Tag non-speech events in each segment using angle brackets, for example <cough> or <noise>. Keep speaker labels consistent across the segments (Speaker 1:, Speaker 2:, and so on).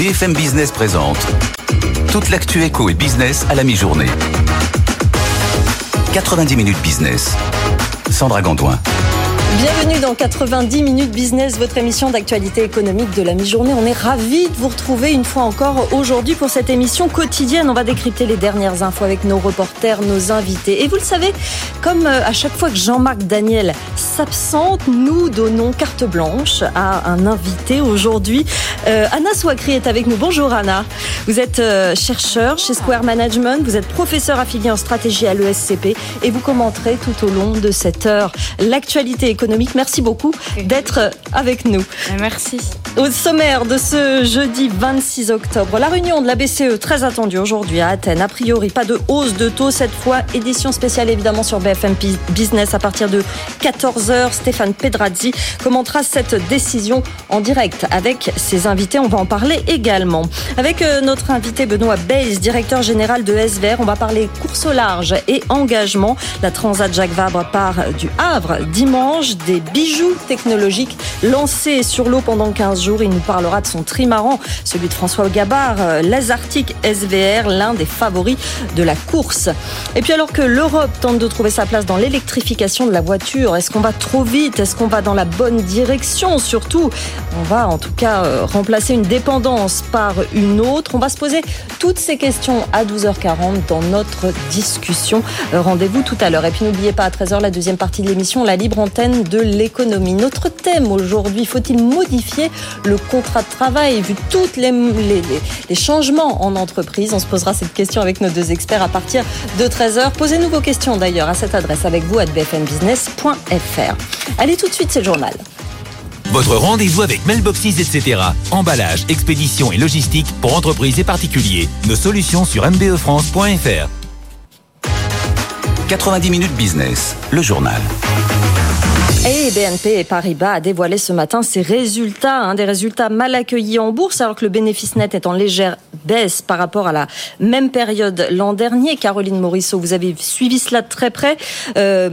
Speaker 1: BFM Business présente toute l'actu éco et business à la mi-journée. 90 minutes business. Sandra Gondouin.
Speaker 2: Bienvenue dans 90 minutes business, votre émission d'actualité économique de la mi-journée. On est ravis de vous retrouver une fois encore aujourd'hui pour cette émission quotidienne. On va décrypter les dernières infos avec nos reporters, nos invités. Et vous le savez, comme euh, à chaque fois que Jean-Marc Daniel s'absente, nous donnons carte blanche à un invité aujourd'hui. Euh, Anna Swakri est avec nous. Bonjour Anna. Vous êtes euh, chercheur chez Square Management, vous êtes professeur affilié en stratégie à l'ESCP et vous commenterez tout au long de cette heure l'actualité économique Merci beaucoup d'être avec nous.
Speaker 3: Merci.
Speaker 2: Au sommaire de ce jeudi 26 octobre, la réunion de la BCE très attendue aujourd'hui à Athènes. A priori, pas de hausse de taux cette fois. Édition spéciale évidemment sur BFM Business à partir de 14h. Stéphane Pedrazzi commentera cette décision en direct avec ses invités. On va en parler également. Avec euh, notre invité Benoît Bays, directeur général de SVR, on va parler course au large et engagement. La Transat Jacques Vabre part du Havre dimanche des bijoux technologiques lancés sur l'eau pendant 15 jours. Il nous parlera de son trimaran, celui de François Gabard, euh, l'Azartic SVR, l'un des favoris de la course. Et puis alors que l'Europe tente de trouver sa place dans l'électrification de la voiture, est-ce qu'on va trop vite? Est-ce qu'on va dans la bonne direction? Surtout, on va en tout cas euh, remplacer une dépendance par une autre. On va se poser toutes ces questions à 12h40 dans notre discussion. Euh, rendez-vous tout à l'heure. Et puis n'oubliez pas à 13h la deuxième partie de l'émission, la libre antenne de l'économie. Notre thème aujourd'hui, faut-il modifier le contrat de travail vu tous les, les, changements en entreprise On se posera cette question avec nos deux experts à partir de 13h. Posez-nous vos questions d'ailleurs à cette adresse avec vous à bfmbusiness.fr. Allez tout de suite, c'est le journal.
Speaker 4: Votre rendez-vous avec Mailboxes, etc. Emballage, expédition et logistique pour entreprises et particuliers. Nos solutions sur mbefrance.fr.
Speaker 1: 90 minutes business, le journal.
Speaker 2: Et BNP Paribas a dévoilé ce matin ses résultats, hein, des résultats mal accueillis en bourse, alors que le bénéfice net est en légère baisse par rapport à la même période l'an dernier. Caroline Morisseau, vous avez suivi cela de très près. 4, euh,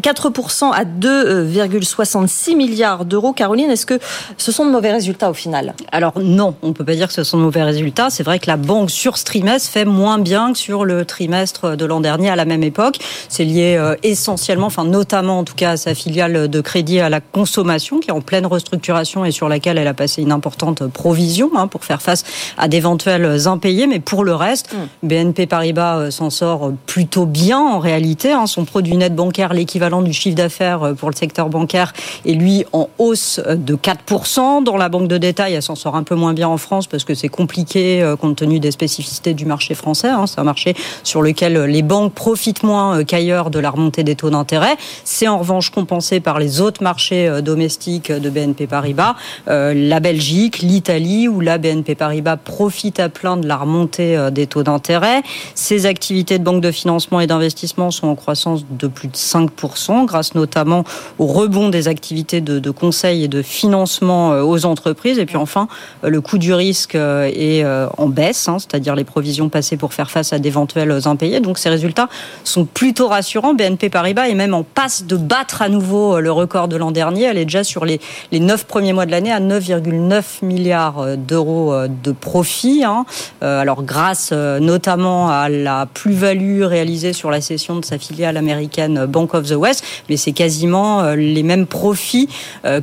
Speaker 2: 4% à 2,66 milliards d'euros. Caroline, est-ce que ce sont de mauvais résultats au final?
Speaker 3: Alors non, on ne peut pas dire que ce sont de mauvais résultats. C'est vrai que la banque sur ce trimestre fait moins bien que sur le trimestre de l'an dernier à la même époque. C'est lié euh, essentiellement, enfin notamment tout cas sa filiale de crédit à la consommation, qui est en pleine restructuration et sur laquelle elle a passé une importante provision hein, pour faire face à d'éventuels impayés. Mais pour le reste, mm. BNP Paribas euh, s'en sort plutôt bien en réalité. Hein. Son produit net bancaire, l'équivalent du chiffre d'affaires euh, pour le secteur bancaire, est lui en hausse de 4%. Dans la banque de détail, elle s'en sort un peu moins bien en France parce que c'est compliqué euh, compte tenu des spécificités du marché français. Hein. C'est un marché sur lequel les banques profitent moins qu'ailleurs de la remontée des taux d'intérêt. C'est en revanche compensé par les autres marchés euh, domestiques de BNP Paribas, euh, la Belgique, l'Italie, où la BNP Paribas profite à plein de la remontée euh, des taux d'intérêt. Ses activités de banque de financement et d'investissement sont en croissance de plus de 5%, grâce notamment au rebond des activités de, conseil et de financement aux entreprises. Et puis enfin, le coût du risque est en baisse, hein, c'est-à-dire les provisions passées pour faire face à d'éventuels impayés. Donc ces résultats sont plutôt rassurants. BNP Paribas est même en passe de battre à nouveau euh, le record de l'an dernier. Elle est déjà sur les, les 9 premiers mois de l'année à 9,9 milliards euh, d'euros euh, de profit. Hein. Alors grâce notamment à la plus-value réalisée sur la cession de sa filiale américaine Bank of the West, mais c'est quasiment les mêmes profits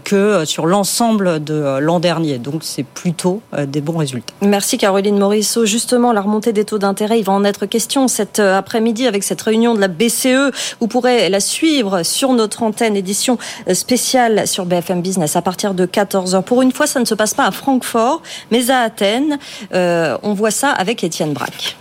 Speaker 3: que sur l'ensemble de l'an dernier. Donc c'est plutôt des bons résultats.
Speaker 2: Merci Caroline Morisseau. Justement, la remontée des taux d'intérêt, il va en être question cet après-midi avec cette réunion de la BCE. Vous pourrez la suivre sur notre antenne, édition spéciale sur BFM Business à partir de 14h. Pour une fois, ça ne se passe pas à Francfort, mais à Athènes. Euh, on voit ça avec Étienne Braque.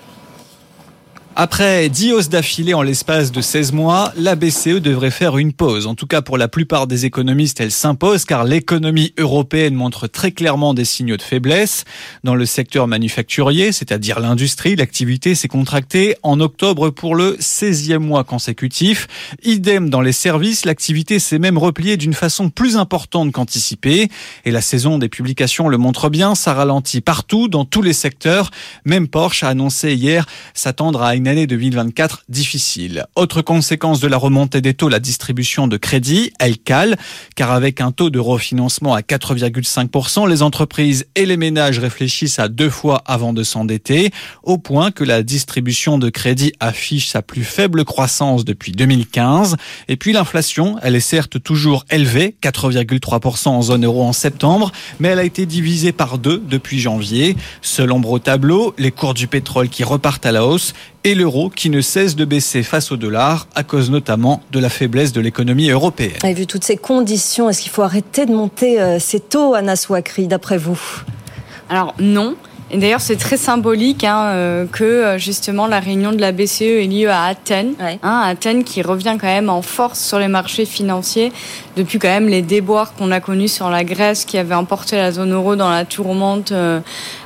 Speaker 5: Après 10 hausses d'affilée en l'espace de 16 mois, la BCE devrait faire une pause. En tout cas, pour la plupart des économistes, elle s'impose car l'économie européenne montre très clairement des signaux de faiblesse. Dans le secteur manufacturier, c'est-à-dire l'industrie, l'activité s'est contractée en octobre pour le 16e mois consécutif. Idem dans les services, l'activité s'est même repliée d'une façon plus importante qu'anticipée. Et la saison des publications le montre bien, ça ralentit partout, dans tous les secteurs. Même Porsche a annoncé hier s'attendre à une une année 2024 difficile. Autre conséquence de la remontée des taux, la distribution de crédit, elle cale, car avec un taux de refinancement à 4,5%, les entreprises et les ménages réfléchissent à deux fois avant de s'endetter, au point que la distribution de crédit affiche sa plus faible croissance depuis 2015. Et puis l'inflation, elle est certes toujours élevée, 4,3% en zone euro en septembre, mais elle a été divisée par deux depuis janvier. Seul ombre au tableau, les cours du pétrole qui repartent à la hausse et l'euro qui ne cesse de baisser face au dollar à cause notamment de la faiblesse de l'économie européenne.
Speaker 2: Et vu toutes ces conditions, est-ce qu'il faut arrêter de monter euh, ces taux, Anna Souakri, d'après vous?
Speaker 6: Alors non. Et d'ailleurs, c'est très symbolique hein, euh, que euh, justement la réunion de la BCE ait lieu à Athènes. Hein, Athènes qui revient quand même en force sur les marchés financiers depuis quand même les déboires qu'on a connus sur la Grèce qui avait emporté la zone euro dans la tourmente euh,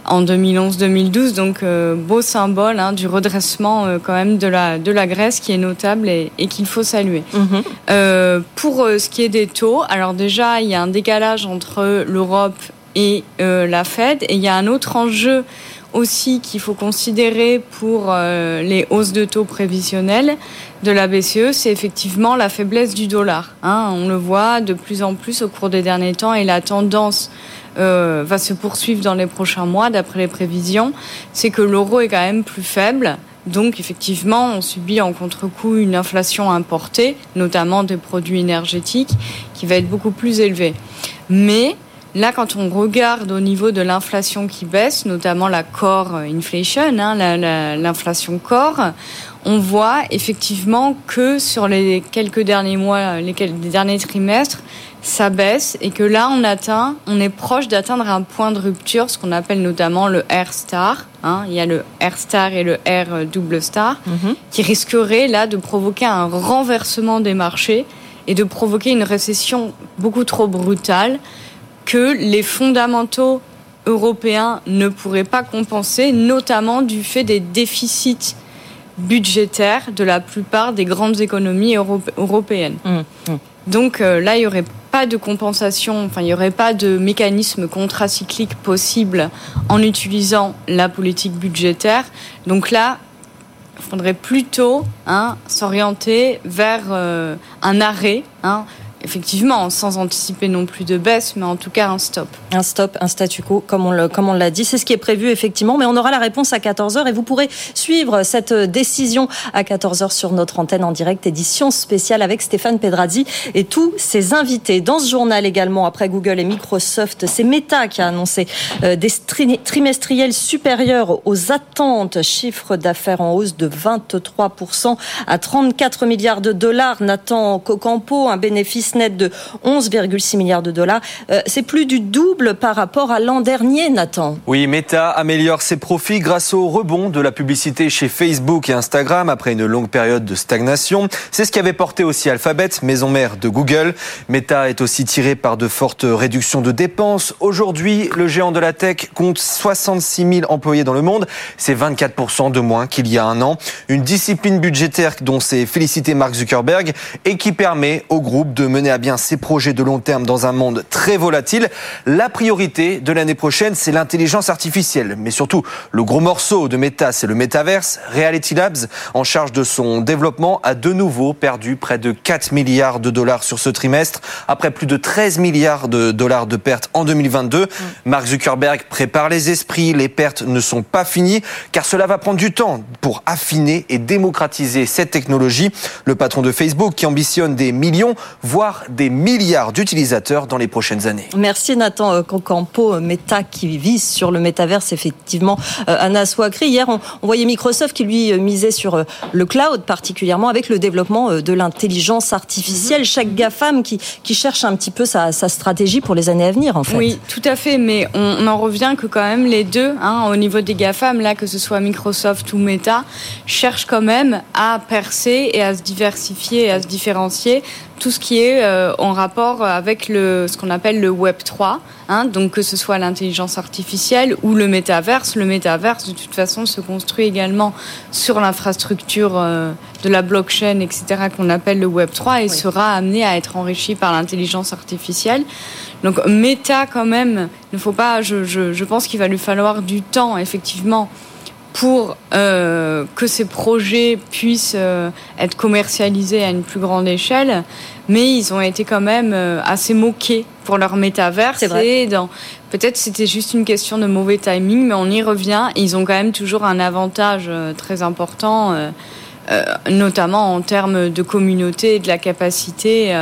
Speaker 6: en 2011-2012. Donc beau symbole hein, du redressement quand même de la, de la Grèce qui est notable et, et qu'il faut saluer. Mhm. pour ce qui est des taux, alors déjà il y a un décalage entre l'Europe et euh, la Fed. Et il y a un autre enjeu aussi qu'il faut considérer pour euh, les hausses de taux prévisionnelles de la BCE, c'est effectivement la faiblesse du dollar. Hein. on le voit de plus en plus au cours des derniers temps et la tendance euh, va se poursuivre dans les prochains mois, d'après les prévisions, c'est que l'euro est quand même plus faible. Donc effectivement, on subit en contre-coup une inflation importée, notamment des produits énergétiques, qui va être beaucoup plus élevée. Mais Là, quand on regarde au niveau de l'inflation qui baisse, notamment la core inflation, hein, l'inflation core, on voit effectivement que sur les quelques derniers mois, les, derniers trimestres, ça baisse et que là, on atteint, on est proche d'atteindre un point de rupture, ce qu'on appelle notamment le R star. Hein. il y a le R star et le R double star, mhm. qui risquerait là de provoquer un renversement des marchés et de provoquer une récession beaucoup trop brutale que les fondamentaux européens ne pourraient pas compenser, notamment du fait des déficits budgétaires de la plupart des grandes économies européennes. Mmh. Donc euh, là, il n'y aurait pas de compensation, enfin, il n'y aurait pas de mécanisme contracyclique possible en utilisant la politique budgétaire. Donc là, il faudrait plutôt hein, s'orienter vers euh, un arrêt. Hein, effectivement, sans anticiper non plus de baisse, mais en tout cas un stop.
Speaker 2: Un stop, un statu quo, comme on, l'a dit. C'est ce qui est prévu, effectivement, mais on aura la réponse à 14h et vous pourrez suivre cette décision à 14h sur notre antenne en direct, édition spéciale avec Stéphane Pedrazzi et tous ses invités. Dans ce journal également, après Google et Microsoft, c'est Meta qui a annoncé euh, des trimestriels supérieurs aux attentes, chiffre d'affaires en hausse de 23% à 34 milliards de dollars. Nathan Cocampo, un bénéfice net de 11,6 milliards de dollars. Euh, c'est plus du double par rapport à l'an dernier, Nathan.
Speaker 7: Oui, Meta améliore ses profits grâce au rebond de la publicité chez Facebook et Instagram après une longue période de stagnation. C'est ce qui avait porté aussi Alphabet, maison mère de Google. Meta est aussi tiré par de fortes réductions de dépenses. Aujourd'hui, le géant de la tech compte 66 000 employés dans le monde. C'est 24% de moins qu'il y a un an. Une discipline budgétaire dont s'est félicité Mark Zuckerberg et qui permet au groupe de mener à bien ses projets de long terme dans un monde très volatile. La priorité de l'année prochaine, c'est l'intelligence artificielle. Mais surtout, le gros morceau de Meta, c'est le Metaverse. Reality Labs, en charge de son développement, a de nouveau perdu près de 4 milliards de dollars sur ce trimestre, après plus de 13 milliards de dollars de pertes en 2022. Mm. Mark Zuckerberg prépare les esprits. Les pertes ne sont pas finies, car cela va prendre du temps pour affiner et démocratiser cette technologie. Le patron de Facebook, qui ambitionne des millions, voire des milliards d'utilisateurs dans les prochaines années.
Speaker 2: Merci Nathan Concampo, euh, Meta qui vise sur le métaverse, effectivement. Euh, Anna Swakri, hier on, voyait Microsoft qui lui euh, misait sur le cloud, particulièrement avec le développement de l'intelligence artificielle. Mhm. Chaque GAFAM qui, qui cherche un petit peu sa, stratégie pour les années à venir, en fait.
Speaker 6: Oui, tout à fait, mais on, en revient que quand même les deux, hein, au niveau des GAFAM, là, que ce soit Microsoft ou Meta, cherchent quand même à percer et à se diversifier et à se différencier tout ce qui est euh, en rapport avec le, ce qu'on appelle le Web 3, hein, donc que ce soit l'intelligence artificielle ou le métaverse. Le métaverse, de toute façon, se construit également sur l'infrastructure euh, de la blockchain, etc., qu'on appelle le Web 3, et sera amené à être enrichi par l'intelligence artificielle. Donc, méta, quand même, ne faut pas. Je, je, je pense qu'il va lui falloir du temps, effectivement, pour euh, que ces projets puissent euh, être commercialisés à une plus grande échelle, mais ils ont été quand même euh, assez moqués pour leur métaverse.
Speaker 2: C'est
Speaker 6: dans peut-être c'était juste une question de mauvais timing, mais on y revient. Ils ont quand même toujours un avantage très important, notamment en termes de communauté et de la capacité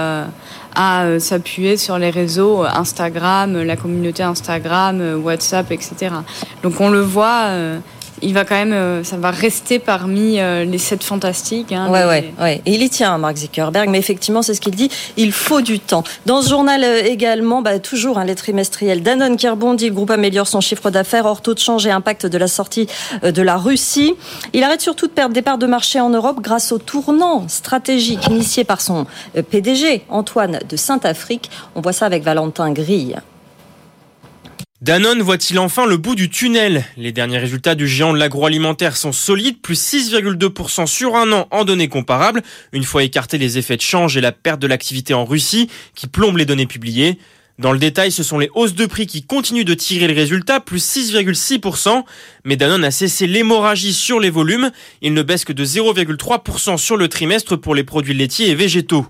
Speaker 6: à s'appuyer sur les réseaux Instagram, la communauté Instagram, WhatsApp, etc. Donc on le voit il va quand même, euh, ça va rester parmi euh, les sept fantastiques.
Speaker 2: Hein, ouais, ouais, ouais. Et il y tient, Mark Zuckerberg, mais effectivement, c'est ce qu'il dit. Il faut du temps. Dans ce journal euh, également, bah, toujours hein, les trimestriels Danone qui rebondit. Le groupe améliore son chiffre d'affaires hors taux de change et impact de la sortie de la Russie. Il arrête surtout de perdre des parts de marché en Europe grâce au tournant stratégique initié par son PDG Antoine de Saint-Afrique. On voit ça avec Valentin Grille.
Speaker 8: Danone voit-il enfin le bout du tunnel? Les derniers résultats du géant de l'agroalimentaire sont solides, plus 6,2% sur un an en données comparables, une fois écartés les effets de change et la perte de l'activité en Russie qui plombe les données publiées. Dans le détail, ce sont les hausses de prix qui continuent de tirer le résultat, plus 6,6%, mais Danone a cessé l'hémorragie sur les volumes, il ne baisse que de 0,3% sur le trimestre pour les produits laitiers et végétaux.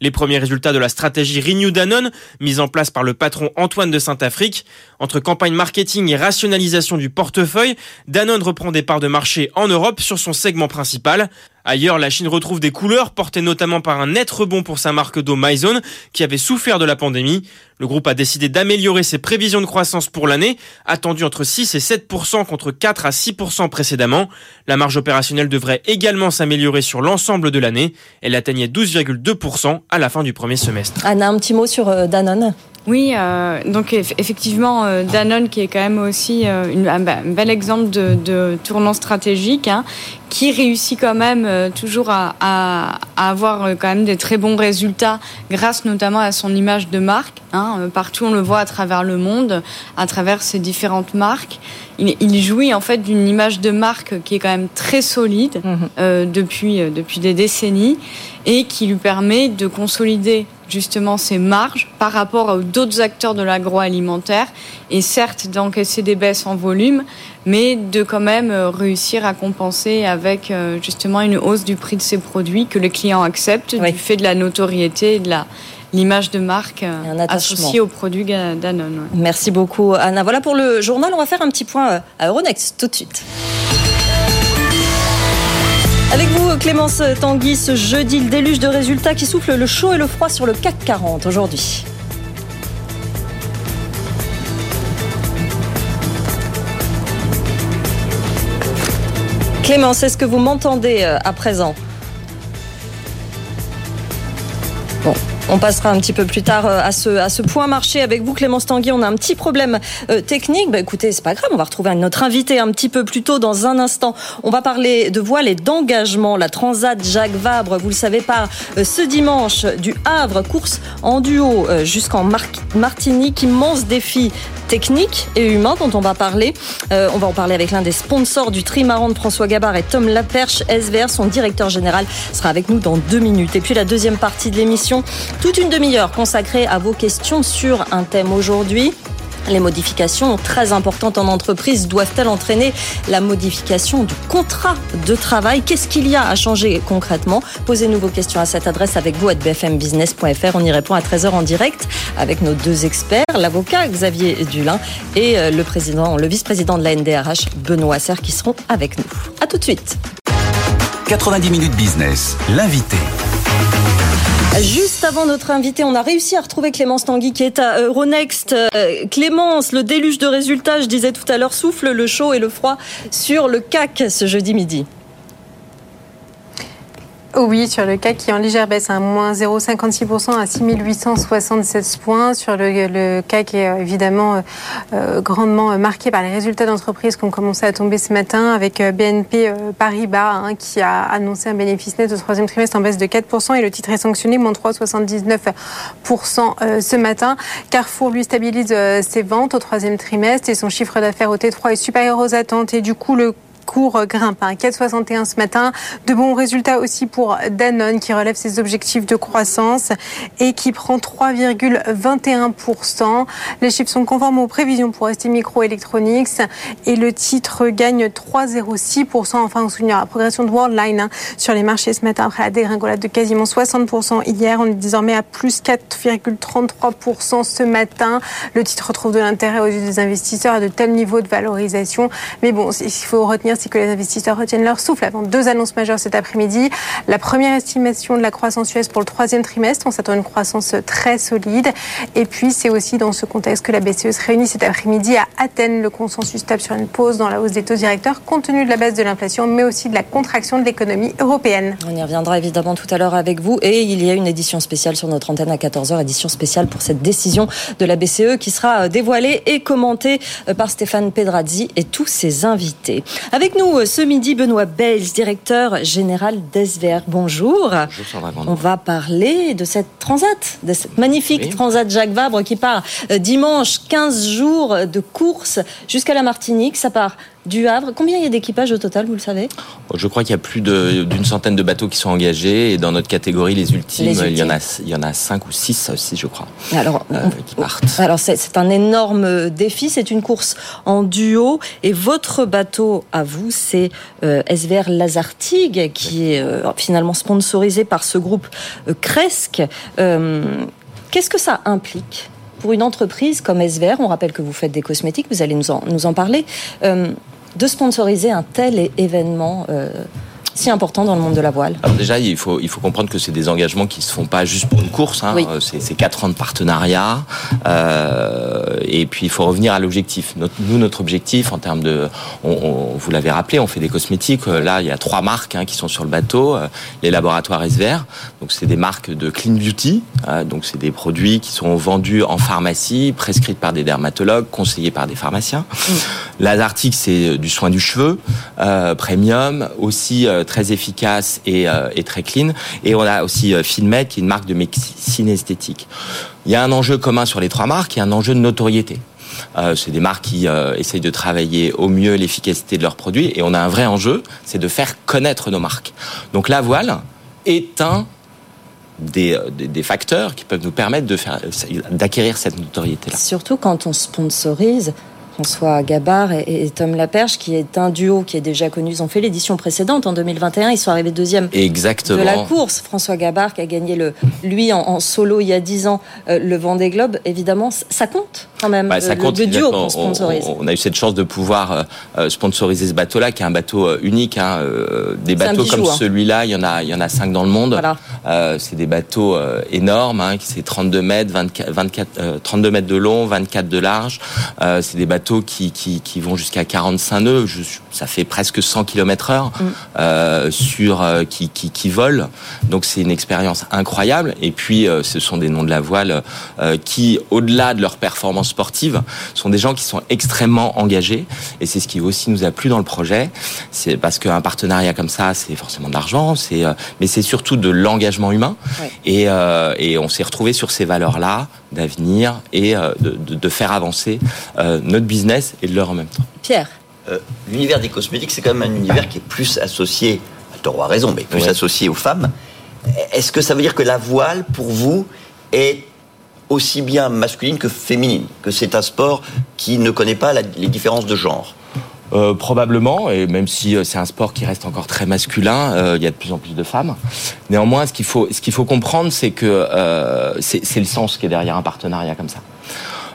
Speaker 8: Les premiers résultats de la stratégie Renew Danone, mise en place par le patron Antoine de Saint-Afrique. Entre campagne marketing et rationalisation du portefeuille, Danone reprend des parts de marché en Europe sur son segment principal. Ailleurs, la Chine retrouve des couleurs portées notamment par un net rebond pour sa marque d'eau Maison qui avait souffert de la pandémie. Le groupe a décidé d'améliorer ses prévisions de croissance pour l'année, attendues entre 6 et 7% contre 4 à 6% précédemment. La marge opérationnelle devrait également s'améliorer sur l'ensemble de l'année. Elle atteignait 12,2% à la fin du premier semestre.
Speaker 2: Anna, un petit mot sur euh, Danone
Speaker 6: oui, euh, donc effectivement, euh, Danone qui est quand même aussi euh, une, un, bel exemple de, de tournant stratégique, hein, qui réussit quand même toujours à, à, à, avoir quand même des très bons résultats grâce notamment à son image de marque. Hein, partout on le voit à travers le monde, à travers ses différentes marques. Il, il jouit en fait d'une image de marque qui est quand même très solide mmh. depuis depuis des décennies et qui lui permet de consolider justement ses marges par rapport à d'autres acteurs de l'agroalimentaire et certes d'encaisser des baisses en volume, mais de quand même euh, réussir à compenser avec euh, justement une hausse du prix de ses produits que les clients acceptent du fait de la notoriété et de la l'image de marque euh, associée aux produits Danone.
Speaker 2: Merci beaucoup Anna. Voilà pour le journal. On va faire un petit point à Euronext tout de suite. Avec vous, Clémence Tanguy, ce jeudi, le déluge de résultats qui souffle le chaud et le froid sur le CAC 40 aujourd'hui. Clémence, est-ce que vous m'entendez euh, à présent? Bon, on passera un petit peu plus tard euh, à ce, à ce point marché avec vous, Clémence Tanguy. On a un petit problème euh, technique. Bah, écoutez, c'est pas grave. On va retrouver notre invité un petit peu plus tôt dans un instant. On va parler de voile et d'engagement. La Transat Jacques Vabre, vous le savez pas, euh, ce dimanche du Havre, course en duo jusqu'en Martinique. Immense défi technique et humain dont on va parler. on va en parler avec l'un des sponsors du trimaran de François Gabard et Tom Laperche, SVR. Son directeur général sera avec nous dans deux minutes. Et puis la deuxième partie de l'émission, toute une demi-heure consacrée à vos questions sur un thème aujourd'hui. Les modifications très importantes en entreprise doivent-elles entraîner la modification du contrat de travail? Qu'est-ce qu'il y a à changer concrètement? Posez-nous vos questions à cette adresse avec vous à bfmbusiness.fr. On y répond à 13h en direct avec nos deux experts, l'avocat Xavier Dulin et euh, le président, le vice-président de la NDRH Benoît Serre qui seront avec nous. À tout de suite.
Speaker 1: 90 minutes business, l'invité.
Speaker 2: Juste avant notre invité, on a réussi à retrouver Clémence Tanguy qui est à Euronext. Euh, Clémence, le déluge de résultats, je disais tout à l'heure, souffle le chaud et le froid sur le CAC ce jeudi midi.
Speaker 9: Oui, sur le CAC qui en légère baisse, à moins 0,56% à 6876 points. Sur le, CAC est euh, évidemment euh, euh, grandement marqué par les résultats d'entreprises qui ont commencé à tomber ce matin avec BNP Paribas hein, qui a annoncé un bénéfice net au troisième trimestre en baisse de 4% et le titre est sanctionné, moins 3,79% ce matin. Carrefour lui stabilise ses ventes au troisième trimestre et son chiffre d'affaires au T3 est supérieur aux attentes et du coup le cours grimpent. 4,61 ce matin. De bons résultats aussi pour Danone qui relève ses objectifs de croissance et qui prend 3,21%. Les chiffres sont conformes aux prévisions pour ST Microelectronics et le titre gagne 3,06%. Enfin, on souligne la progression de Worldline hein, sur les marchés ce matin après la dégringolade de quasiment 60% hier. On est désormais à plus 4,33% ce matin. Le titre retrouve de l'intérêt aux yeux des investisseurs à de tels niveaux de valorisation. Mais bon, qu'il faut retenir, que les investisseurs retiennent leur souffle avant deux annonces majeures cet après-midi. La première estimation de la croissance US pour le troisième trimestre. On s'attend à une croissance très solide. Et puis, c'est aussi dans ce contexte que la BCE se réunit cet après-midi à Athènes. Le consensus tape sur une pause dans la hausse des taux directeurs compte tenu de la baisse de l'inflation, mais aussi de la contraction de l'économie européenne.
Speaker 2: On y reviendra évidemment tout à l'heure avec vous. Et il y a une édition spéciale sur notre antenne à 14h, édition spéciale pour cette décision de la BCE qui sera dévoilée et commentée euh, par Stéphane Pedrazzi et tous ses invités. Avec nous euh, ce midi, Benoît Bales, directeur général d'ESVR. Bonjour. Bonjour On va parler de cette transat, de cette magnifique transat Jacques Vabre qui part dimanche, 15 jours de course jusqu'à la Martinique. Ça part du Havre. Combien il y a d'équipages au total, vous le savez
Speaker 10: Je crois qu'il y a plus d'une centaine de bateaux qui sont engagés et dans notre catégorie, les ultimes, Il, y en a, il y en a cinq ou six aussi, je crois,
Speaker 2: alors, euh, qui partent. Alors c'est un énorme défi, c'est une course en duo et votre bateau à vous, c'est euh, SVR Lazartigue qui est euh, finalement sponsorisé par ce groupe Cresque. Qu'est-ce que ça implique pour une entreprise comme SVR, on rappelle que vous faites des cosmétiques, vous allez nous en, nous en parler, de sponsoriser un tel événement euh, si important dans le monde de la voile
Speaker 10: Alors déjà, il faut, il faut comprendre que c'est des engagements qui se font pas juste pour une course. Hein. C'est quatre ans de partenariat. Euh, et puis, il faut revenir à l'objectif. nous, notre objectif en termes de... On, vous l'avez rappelé, on fait des cosmétiques. Euh, là, il y a trois marques hein, qui sont sur le bateau. Euh, les laboratoires SVR. Donc, c'est des marques de clean beauty. Euh, donc, c'est des produits qui sont vendus en pharmacie, prescrits par des dermatologues, conseillés par des pharmaciens. Mmh. L'Azartic, c'est du soin du cheveu, euh, premium, aussi très efficace euh, et, très clean. Et on a aussi euh, Filmet, qui est une marque de médecine esthétique. Il y a un enjeu commun sur les trois marques, il y a un enjeu de notoriété. Euh, c'est des marques qui essayent de travailler au mieux l'efficacité de leurs produits et on a un vrai enjeu, c'est de faire connaître nos marques. Donc la voile est un des, des, facteurs qui peuvent nous permettre d'acquérir cette notoriété-là.
Speaker 2: Surtout quand on sponsorise François Gabard et, Tom Laperche, qui est un duo qui est déjà connu. Ils ont fait l'édition précédente en 2021. Ils sont arrivés deuxième
Speaker 10: Exactement.
Speaker 2: de la course. François Gabard qui a gagné le, lui en, solo il y a dix ans euh, le Vendée Globe. Évidemment, ça compte quand même.
Speaker 10: Bah, ça
Speaker 2: le,
Speaker 10: compte.
Speaker 2: Le duo
Speaker 10: qu'on
Speaker 2: sponsorise.
Speaker 10: On, a eu cette chance de pouvoir euh, euh, sponsoriser ce bateau-là, qui est un bateau unique. Hein, des bateaux comme hein. celui-là, il y en a, il y en a cinq dans le monde. Voilà. c'est des bateaux énormes, hein, qui c'est 32 mètres, 24, 24, 32 mètres de long, 24 de large. c'est des bateaux qui, qui, vont jusqu'à 45 nœuds, ça fait presque 100 km heure mm. euh, sur euh, qui, qui, qui, volent. Donc c'est une expérience incroyable. Et puis euh, ce sont des noms de la voile qui, au-delà de leur performance sportive, sont des gens qui sont extrêmement engagés. Et c'est ce qui aussi nous a plu dans le projet. C'est parce qu'un partenariat comme ça, c'est forcément de l'argent, c'est mais c'est surtout de l'engagement humain. Et, et on s'est retrouvé sur ces valeurs-là d'avenir et de, de, de, faire avancer notre business et de l'heure en même temps.
Speaker 2: Pierre
Speaker 11: euh, L'univers des cosmétiques, c'est quand même un univers qui est plus associé, tu auras raison, mais plus associé aux femmes. Est-ce que ça veut dire que la voile, pour vous, est aussi bien masculine que féminine? Que c'est un sport qui ne connaît pas les différences de genre?
Speaker 10: Euh, probablement, et même si euh, c'est un sport qui reste encore très masculin, il y a de plus en plus de femmes. Néanmoins, ce qu'il faut, ce qu'il faut comprendre, c'est que c'est le sens qui est derrière un partenariat comme ça.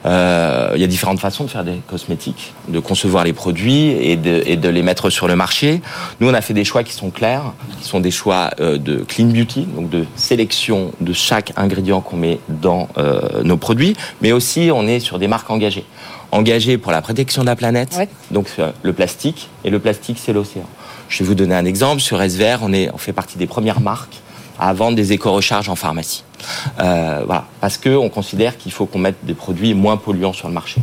Speaker 10: Euh, il y a différentes façons de faire des cosmétiques, de concevoir les produits et de, et de, les mettre sur le marché. Nous, on a fait des choix qui sont clairs, qui sont des choix euh, de clean beauty, donc de sélection de chaque ingrédient qu'on met dans euh, nos produits, mais aussi on est sur des marques engagées. Engagées pour la protection de la planète, donc le plastique, et le plastique, c'est l'océan. Je vais vous donner un exemple. Sur SVR, on, est, on fait partie des premières marques à vendre des éco-recharges en pharmacie. Euh, voilà, parce qu'on considère qu'il faut qu'on mette des produits moins polluants sur le marché.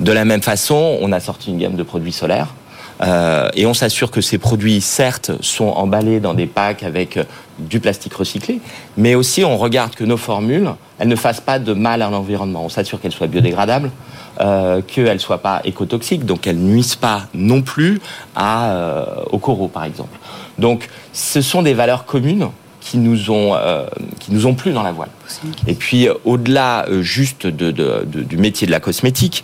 Speaker 10: De la même façon, on a sorti une gamme de produits solaires. Euh, et on s'assure que ces produits, certes, sont emballés dans des packs avec du plastique recyclé, mais aussi on regarde que nos formules, elles ne fassent pas de mal à l'environnement. On s'assure qu'elles soient biodégradables, euh, qu'elles ne soient pas écotoxiques, donc qu'elles nuisent pas non plus à, euh, au coraux, par exemple. Donc, ce sont des valeurs communes qui nous ont euh, qui nous ont plu dans la voile. Et puis au-delà juste de, de, de, du métier de la cosmétique,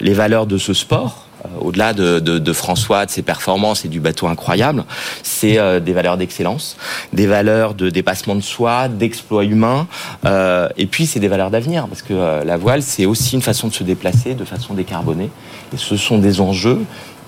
Speaker 10: les valeurs de ce sport, au-delà de, de, de, François, de ses performances et du bateau incroyable, c'est euh, des valeurs d'excellence, des valeurs de dépassement de soi, d'exploit humain, euh, et puis c'est des valeurs d'avenir, parce que euh, la voile, c'est aussi une façon de se déplacer de façon décarbonée, et ce sont des enjeux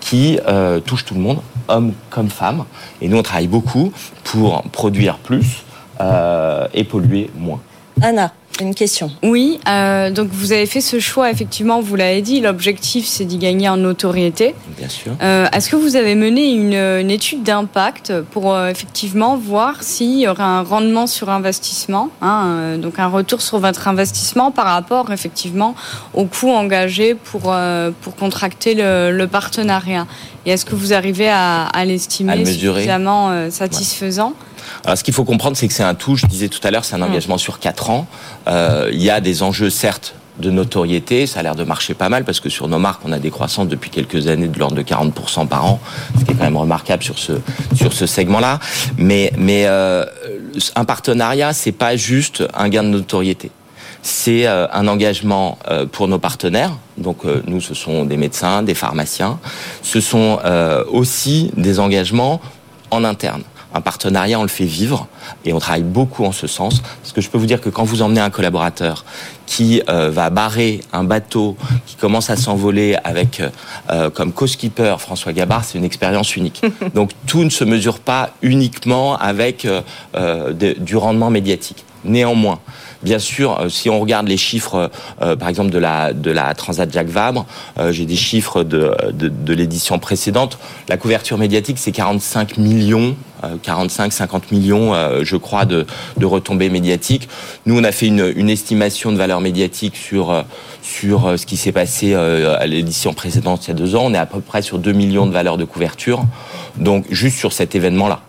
Speaker 10: qui euh, touchent tout le monde, hommes comme femmes, et nous on travaille beaucoup pour produire plus euh, et polluer moins.
Speaker 2: Anna une question.
Speaker 6: Oui, euh, donc vous avez fait ce choix, effectivement, vous l'avez dit, l'objectif c'est d'y gagner en notoriété.
Speaker 10: Bien sûr.
Speaker 6: Euh, Est-ce que vous avez mené une, une étude d'impact pour euh, effectivement voir s'il y aurait un rendement sur investissement, hein, euh, donc un retour sur votre investissement par rapport effectivement au coût engagé pour, euh, pour contracter le, le partenariat? Et est-ce que vous arrivez à, à l'estimer suffisamment euh, satisfaisant? Ouais.
Speaker 10: Alors, ce qu'il faut comprendre, c'est que c'est un tout. Je disais tout à l'heure, c'est un engagement mmh. sur quatre ans. Euh, il y a des enjeux, certes, de notoriété. Ça a l'air de marcher pas mal parce que sur nos marques, on a des croissances depuis quelques années de l'ordre de 40% par an, ce qui est quand même remarquable sur ce sur ce segment-là. Mais mais euh, un partenariat, c'est pas juste un gain de notoriété. C'est euh, un engagement euh, pour nos partenaires. Donc euh, nous, ce sont des médecins, des pharmaciens. Ce sont aussi des engagements en interne un partenariat, on le fait vivre et on travaille beaucoup en ce sens. Parce que je peux vous dire que quand vous emmenez un collaborateur qui euh, va barrer un bateau qui commence à s'envoler avec euh, comme co-skipper François Gabard, c'est une expérience unique. <laughs> Donc tout ne se mesure pas uniquement avec euh, de, du rendement médiatique. Néanmoins, bien sûr, si on regarde les chiffres, euh, par exemple de la Transat Jacques Vabre, euh, j'ai des chiffres de l'édition précédente. La couverture médiatique, c'est 45 millions, euh, 45-50 millions, je crois, de retombées médiatiques. Nous, on a fait une une estimation de valeur médiatique sur sur ce qui s'est passé à l'édition précédente il y a deux ans. On est à peu près sur 2 millions de valeurs de couverture. Donc, juste sur cet événement-là.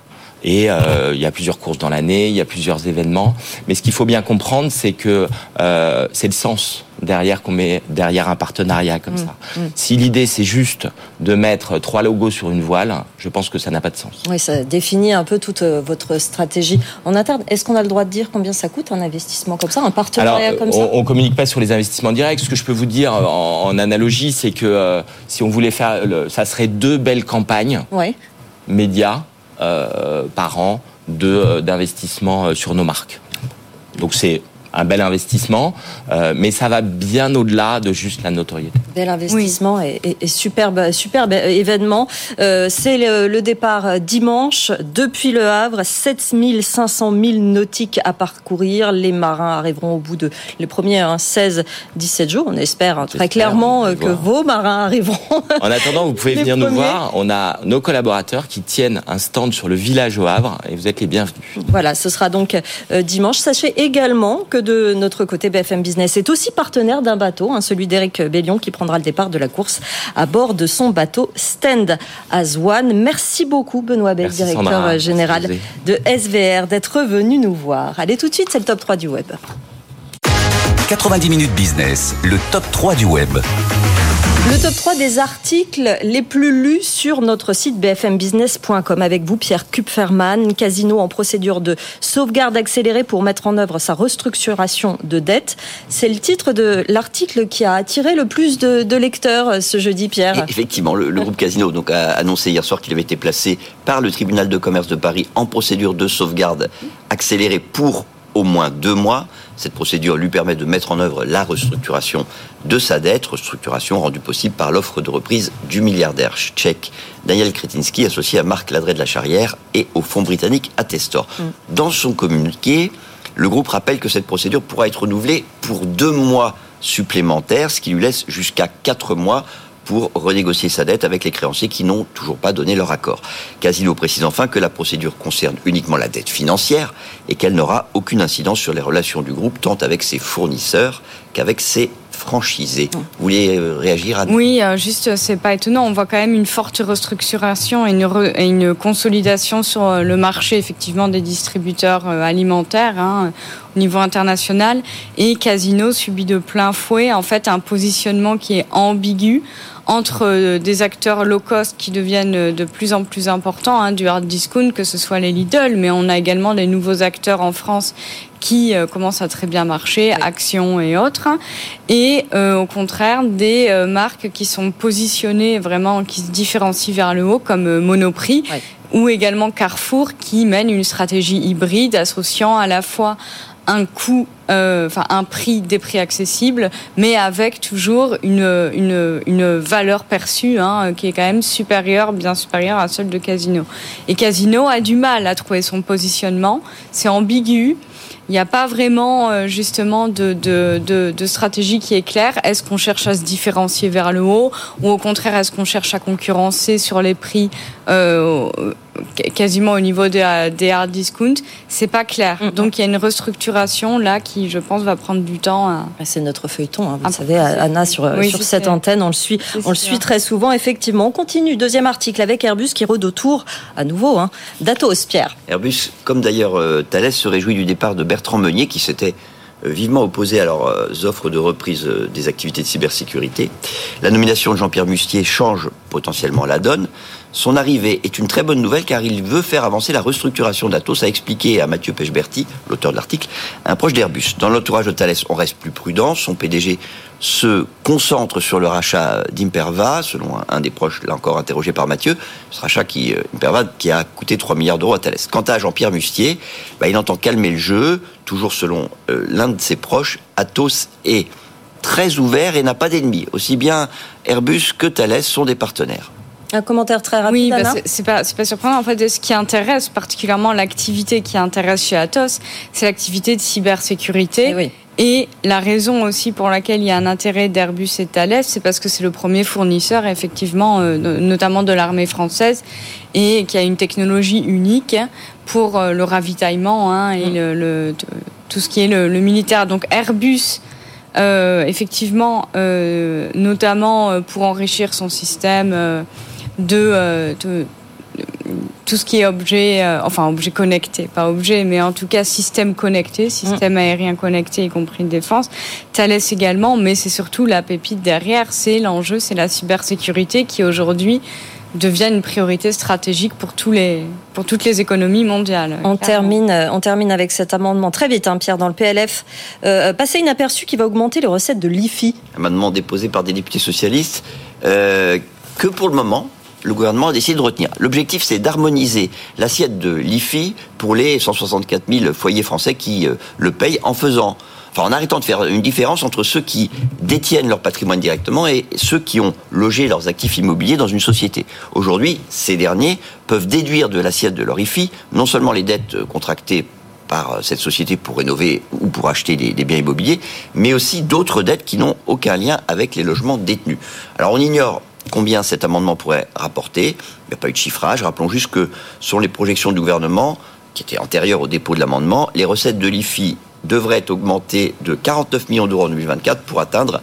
Speaker 10: Et euh, il y a plusieurs courses dans l'année, il y a plusieurs événements. Mais ce qu'il faut bien comprendre, c'est que euh, c'est le sens derrière qu'on met derrière un partenariat comme mmh, ça. Mmh. Si l'idée c'est juste de mettre trois logos sur une voile, je pense que ça n'a pas de sens.
Speaker 2: Oui, ça définit un peu toute euh, votre stratégie en interne. Est-ce qu'on a le droit de dire combien ça coûte un investissement comme ça, un partenariat
Speaker 10: Alors,
Speaker 2: comme
Speaker 10: on,
Speaker 2: ça?
Speaker 10: On communique pas sur les investissements directs. Ce que je peux vous dire en, en analogie, c'est que euh, si on voulait faire, le, ça serait deux belles campagnes
Speaker 2: ouais.
Speaker 10: médias par an de d'investissement sur nos marques. Donc c'est un bel investissement, euh, mais ça va bien au-delà de juste la notoriété.
Speaker 2: Bel investissement oui. et, et, et, superbe, superbe événement. Euh, c'est le, le, départ dimanche depuis le Havre, 7500 milles nautiques à parcourir. Les marins arriveront au bout de les premiers hein, 16-17 jours. On espère hein, très clairement que voir. vos marins arriveront. <laughs>
Speaker 10: En attendant, vous pouvez venir premiers. nous voir. On a nos collaborateurs qui tiennent un stand sur le village au Havre et vous êtes les bienvenus.
Speaker 2: Voilà, ce sera donc euh, dimanche. Sachez également que de notre côté, BFM Business est aussi partenaire d'un bateau, hein, celui d'Éric Bellion, qui prendra le départ de la course à bord de son bateau Stand as One. Merci beaucoup, Benoît Beck, directeur
Speaker 10: Sandra.
Speaker 2: général de SVR, d'être venu nous voir. Allez, tout de suite, c'est le top 3 du web.
Speaker 1: 90 minutes business, le top 3 du web.
Speaker 2: Le top 3 des articles les plus lus sur notre site bfmbusiness.com avec vous, Pierre Kupferman, Casino en procédure de sauvegarde accélérée pour mettre en œuvre sa restructuration de dette. C'est le titre de l'article qui a attiré le plus de, lecteurs ce jeudi, Pierre.
Speaker 11: Effectivement, le, groupe Casino a annoncé hier soir qu'il avait été placé par le tribunal de commerce de Paris en procédure de sauvegarde accélérée pour au moins deux mois. Cette procédure lui permet de mettre en œuvre la restructuration de sa dette, restructuration rendue possible par l'offre de reprise du milliardaire tchèque Daniel Kretinsky, associé à Marc Ladret de la Charrière et au fonds britannique Attestor. Mm. Dans son communiqué, le groupe rappelle que cette procédure pourra être renouvelée pour deux mois supplémentaires, ce qui lui laisse jusqu'à quatre mois pour renégocier sa dette avec les créanciers qui n'ont toujours pas donné leur accord. Casino précise enfin que la procédure concerne uniquement la dette financière et qu'elle n'aura aucune incidence sur les relations du groupe tant avec ses fournisseurs qu'avec ses franchisés. Vous vouliez réagir à
Speaker 6: Oui, juste, c'est pas étonnant. On voit quand même une forte restructuration et une, re, et une consolidation sur le marché, effectivement, des distributeurs alimentaires. Hein. au niveau international. Et Casino subit de plein fouet en fait un positionnement qui est ambigu entre euh, des acteurs low cost qui deviennent euh, de plus en plus importants, hein, du hard discount, que ce soit les Lidl, mais on a également des nouveaux acteurs en France qui euh, commencent à très bien marcher, Action et autres, et au contraire des marques qui sont positionnées vraiment, qui se différencient vers le haut, comme Monoprix, ou également Carrefour, qui mène une stratégie hybride associant à la fois un coût, euh, enfin un prix, des prix accessibles, mais avec toujours une, une, une valeur perçue hein, qui est quand même supérieure, bien supérieure à celle de Casino. Et Casino a du mal à trouver son positionnement, c'est ambigu. Il n'y a pas vraiment euh, justement de, de, de, de, stratégie qui est claire. Est-ce qu'on cherche à se différencier vers le haut ou au contraire est-ce qu'on cherche à concurrencer sur les prix quasiment au niveau des, des hard discounts, c'est pas clair. Donc il y a une restructuration là qui, je pense, va prendre du temps. À...
Speaker 2: C'est notre feuilleton, hein, vous savez, Anna, sur, sur cette antenne, on le suit, on le suit très souvent. Effectivement, on continue. Deuxième article avec Airbus qui rôde autour, à nouveau, hein, d'Atos, Pierre.
Speaker 11: Airbus, comme d'ailleurs euh, Thales, se réjouit du départ de Bertrand Meunier qui s'était euh, vivement opposé à leurs euh, offres de reprise des activités de cybersécurité. La nomination de Jean-Pierre Mustier change potentiellement la donne. Son arrivée est une très bonne nouvelle car il veut faire avancer la restructuration d'Atos, a expliqué à Mathieu Pechberti, l'auteur de l'article, un proche d'Airbus. Dans l'entourage de Thales, on reste plus prudent. Son PDG se concentre sur le rachat d'Imperva, selon un des proches, là encore interrogé par Mathieu, ce rachat qui, euh, qui a coûté 3 milliards d'euros à Thales. Quant à Jean-Pierre Mustier, bah, il entend calmer le jeu, toujours selon euh, l'un de ses proches, Atos est très ouvert et n'a pas d'ennemis. Aussi bien Airbus que Thales sont des partenaires.
Speaker 2: Un commentaire très rapide.
Speaker 6: Oui, bah c'est pas, pas surprenant. En fait, ce qui intéresse particulièrement l'activité qui intéresse chez Atos, c'est l'activité de cybersécurité.
Speaker 2: Eh
Speaker 6: et, la raison aussi pour laquelle il y a un intérêt d'Airbus et Thales, c'est parce que c'est le premier fournisseur, effectivement, euh, notamment de l'armée française, et qui a une technologie unique pour euh, le ravitaillement hein, et mm. le, tout ce qui est le, militaire. Donc Airbus. Euh, effectivement, notamment pour enrichir son système euh, de, tout ce qui est objet, euh, enfin objet connecté, pas objet, mais en tout cas système connecté, système mm. aérien connecté, y compris de défense. Thales également, mais c'est surtout la pépite derrière, c'est l'enjeu, c'est la cybersécurité qui aujourd'hui devient une priorité stratégique pour tous les pour toutes les économies mondiales.
Speaker 2: On termine euh, on termine avec cet amendement très vite hein, Pierre dans le PLF euh, passer inaperçu qui va augmenter les recettes de l'IFI.
Speaker 11: Amendement déposé par des députés socialistes que pour le moment le gouvernement a décidé de retenir. L'objectif, c'est d'harmoniser l'assiette de l'IFI pour les 164 000 foyers français qui euh, le payent en faisant, enfin en arrêtant de faire une différence entre ceux qui détiennent leur patrimoine directement et ceux qui ont logé leurs actifs immobiliers dans une société. Aujourd'hui, ces derniers peuvent déduire de l'assiette de leur IFI non seulement les dettes euh, contractées par euh, cette société pour rénover ou pour acheter des, des biens immobiliers, mais aussi d'autres dettes qui n'ont aucun lien avec les logements détenus. Alors on ignore combien cet amendement pourrait rapporter. Il n'y a pas eu de chiffrage. Rappelons juste que sur les projections du gouvernement, qui étaient antérieures au dépôt de l'amendement, les recettes de l'IFI devraient augmenter de 49 millions d'euros en 2024 pour atteindre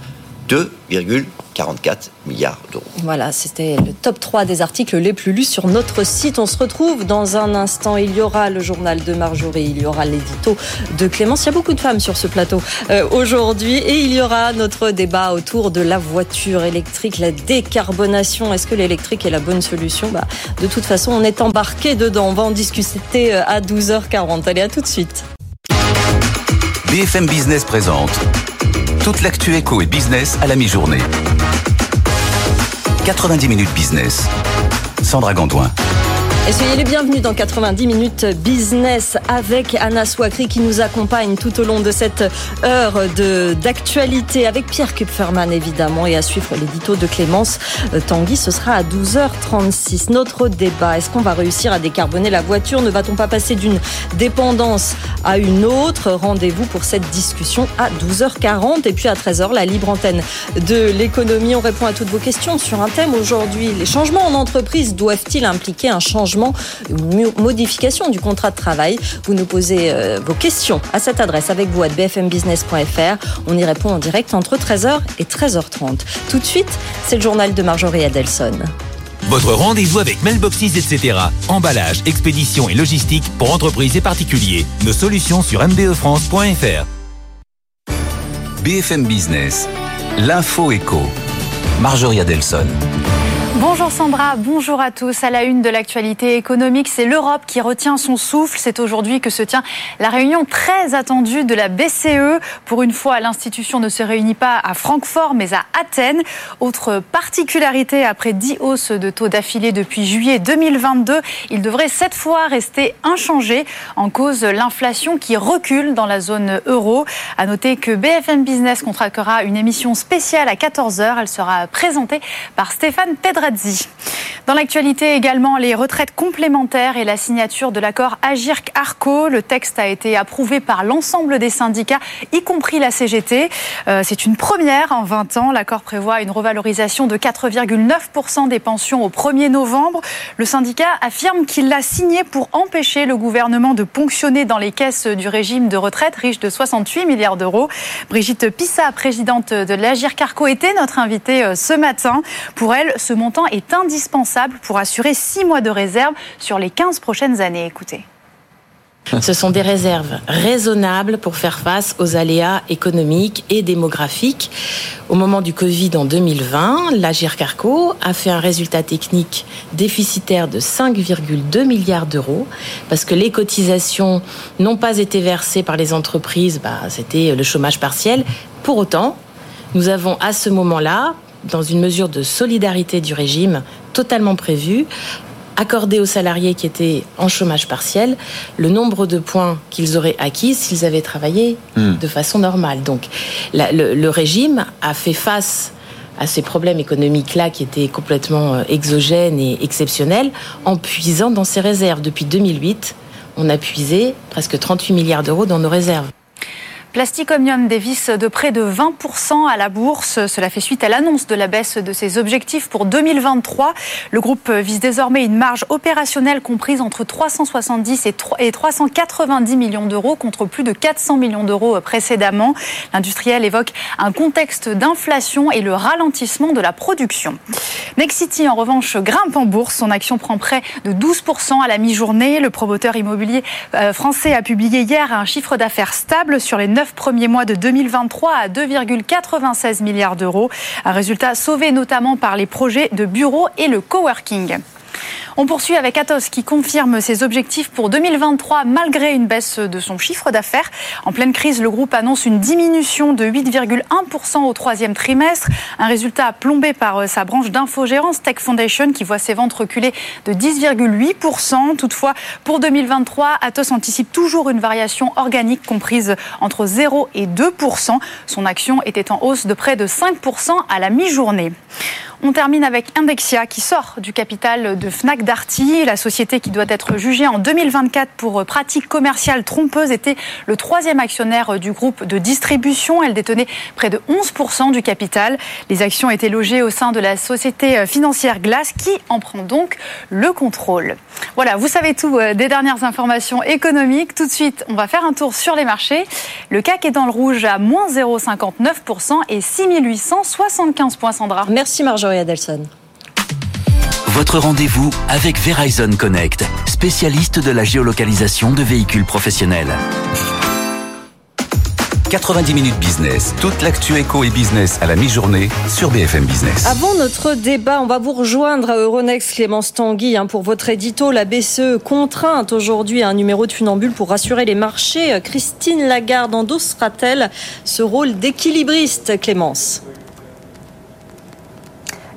Speaker 11: 2,44 milliards d'euros.
Speaker 2: Voilà, c'était le top 3 des articles les plus lus sur notre site. On se retrouve dans un instant. Il y aura le journal de Marjorie, il y aura l'édito de Clémence. Il y a beaucoup de femmes sur ce plateau euh, aujourd'hui. Et il y aura notre débat autour de la voiture électrique, la décarbonation. Est-ce que l'électrique est la bonne solution? Bah, De toute façon, on est embarqué dedans. On va en discuter euh, à 12h40. Allez, à tout de suite.
Speaker 1: BFM Business présente toute l'actu éco et business à la mi-journée. 90 minutes business. Sandra Gondouin.
Speaker 2: Et soyez les bienvenus dans 90 minutes business avec Anna Swakri qui nous accompagne tout au long de cette heure de d'actualité avec Pierre Kupferman évidemment et à suivre l'édito de Clémence euh, Tanguy. Ce sera à 12h36. Notre débat, est-ce qu'on va réussir à décarboner la voiture? Ne va-t-on pas passer d'une dépendance à une autre? Rendez-vous pour cette discussion à 12h40 et puis à 13h la libre antenne de l'économie. On répond à toutes vos questions sur un thème aujourd'hui. Les changements en entreprise doivent-ils impliquer un changement modification du contrat de travail. Vous nous posez euh, vos questions à cette adresse avec vous à bfmbusiness.fr. On y répond en direct entre 13h et 13h30. Tout de suite, c'est le journal de Marjorie Adelson.
Speaker 4: Votre rendez-vous avec Mailboxes, etc. Emballage, expédition et logistique pour entreprises et particuliers. Nos solutions sur mbefrance.fr.
Speaker 1: BFM Business, l'info éco. Marjorie Adelson.
Speaker 12: Bonjour Sandra, bonjour à tous. À la une de l'actualité économique, c'est l'Europe qui retient son souffle. C'est aujourd'hui que se tient la réunion très attendue de la BCE. Pour une fois, l'institution ne se réunit pas à Francfort, mais à Athènes. Autre particularité, après 10 hausses de taux d'affilée depuis juillet 2022, il devrait cette fois rester inchangé en cause l'inflation qui recule dans la zone euro. À noter que BFM Business contractera une émission spéciale à 14h. Elle sera présentée par Stéphane Pedra dans l'actualité également, les retraites complémentaires et la signature de l'accord Agirc-Arco. Le texte a été approuvé par l'ensemble des syndicats, y compris la CGT. Euh, c'est une première en 20 ans. L'accord prévoit une revalorisation de 4,9% des pensions au 1er novembre. Le syndicat affirme qu'il l'a signé pour empêcher le gouvernement de ponctionner dans les caisses du régime de retraite riche de 68 milliards d'euros. Brigitte Pissa, présidente de l'Agirc-Arco, était notre invitée euh, ce matin. Pour elle, ce montant est indispensable pour assurer 6 mois de réserve sur les 15 prochaines années. Écoutez.
Speaker 13: Ce sont des réserves raisonnables pour faire face aux aléas économiques et démographiques. Au moment du Covid en 2020, l'Agir Carco a fait un résultat technique déficitaire de 5,2 milliards d'euros parce que les cotisations n'ont pas été versées par les entreprises, bah, c'était le chômage partiel. Pour autant, nous avons à ce moment-là dans une mesure de solidarité du régime totalement prévue, accorder aux salariés qui étaient en chômage partiel le nombre de points qu'ils auraient acquis s'ils avaient travaillé hmm. de façon normale. Donc le, régime a fait face à ces problèmes économiques-là qui étaient complètement euh, exogènes et exceptionnels en puisant dans ses réserves. Depuis 2008, on a puisé presque 38 milliards d'euros dans nos réserves.
Speaker 12: Plastic Omnium dévisse de près de 20% à la bourse. Cela fait suite à l'annonce de la baisse de ses objectifs pour 2023. Le groupe vise désormais une marge opérationnelle comprise entre 370 et 390 millions d'euros contre plus de 400 millions d'euros précédemment. L'industriel évoque un contexte d'inflation et le ralentissement de la production. Nexity, en revanche, grimpe en bourse. Son action prend près de 12% à la mi-journée. Le promoteur immobilier euh, français a publié hier un chiffre d'affaires stable sur les 9 premiers mois de 2023 à 2,96 milliards d'euros. Un résultat sauvé notamment par les projets de bureaux et le coworking. On poursuit avec Atos qui confirme ses objectifs pour 2023 malgré une baisse de son chiffre d'affaires. En pleine crise, le groupe annonce une diminution de 8,1% au troisième trimestre. Un résultat plombé par euh, sa branche d'infogérance Tech Foundation qui voit ses ventes reculer de 10,8%. Toutefois, pour 2023, Atos anticipe toujours une variation organique comprise entre 0 et 2%. Son action était en hausse de près de 5% à la mi-journée. On termine avec Indexia qui sort du capital de Fnac Darty. La société qui doit être jugée en 2024 pour pratiques commerciales trompeuses était le troisième actionnaire du groupe de distribution. Elle détenait près de 11% du capital. Les actions étaient logées au sein de la société financière Glace qui en prend donc le contrôle. Voilà, vous savez tout euh, des dernières informations économiques. Tout de suite, on va faire un tour sur les marchés. Le CAC est dans le rouge à moins 0,59% et 6875 points, Sandra.
Speaker 2: Merci Marjorie.
Speaker 1: Votre rendez-vous avec Verizon Connect, spécialiste de la géolocalisation de véhicules professionnels. 90 minutes business, toute l'actu éco et business à la mi-journée sur BFM Business.
Speaker 2: Avant notre débat, on va vous rejoindre à Euronext Clémence Tanguy hein, pour votre édito. La BCE contrainte aujourd'hui un numéro de funambule pour rassurer les marchés. Christine Lagarde endossera-t-elle ce rôle d'équilibriste, Clémence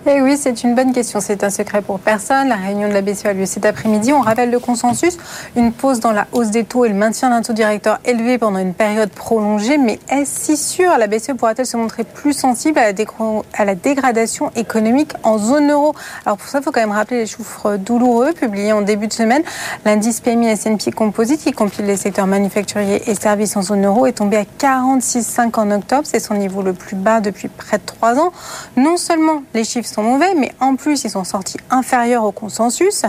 Speaker 9: eh oui, c'est une bonne question. C'est un secret pour personne. La réunion de la BCE a lieu cet après-midi. On rappelle le consensus, une pause dans la hausse des taux et le maintien d'un taux directeur élevé pendant une période prolongée. Mais est-ce si sûr? La BCE pourra-t-elle se montrer plus sensible à la, dégradation économique en zone euro? Alors pour ça, il faut quand même rappeler les chiffres douloureux publiés en début de semaine. L'indice PMI S&P Composite, qui compile les secteurs manufacturiers et services en zone euro, est tombé à 46,5 en octobre. C'est son niveau le plus bas depuis près de trois ans. Non seulement les chiffres mauvais, mais en plus, ils sont sortis inférieurs au consensus.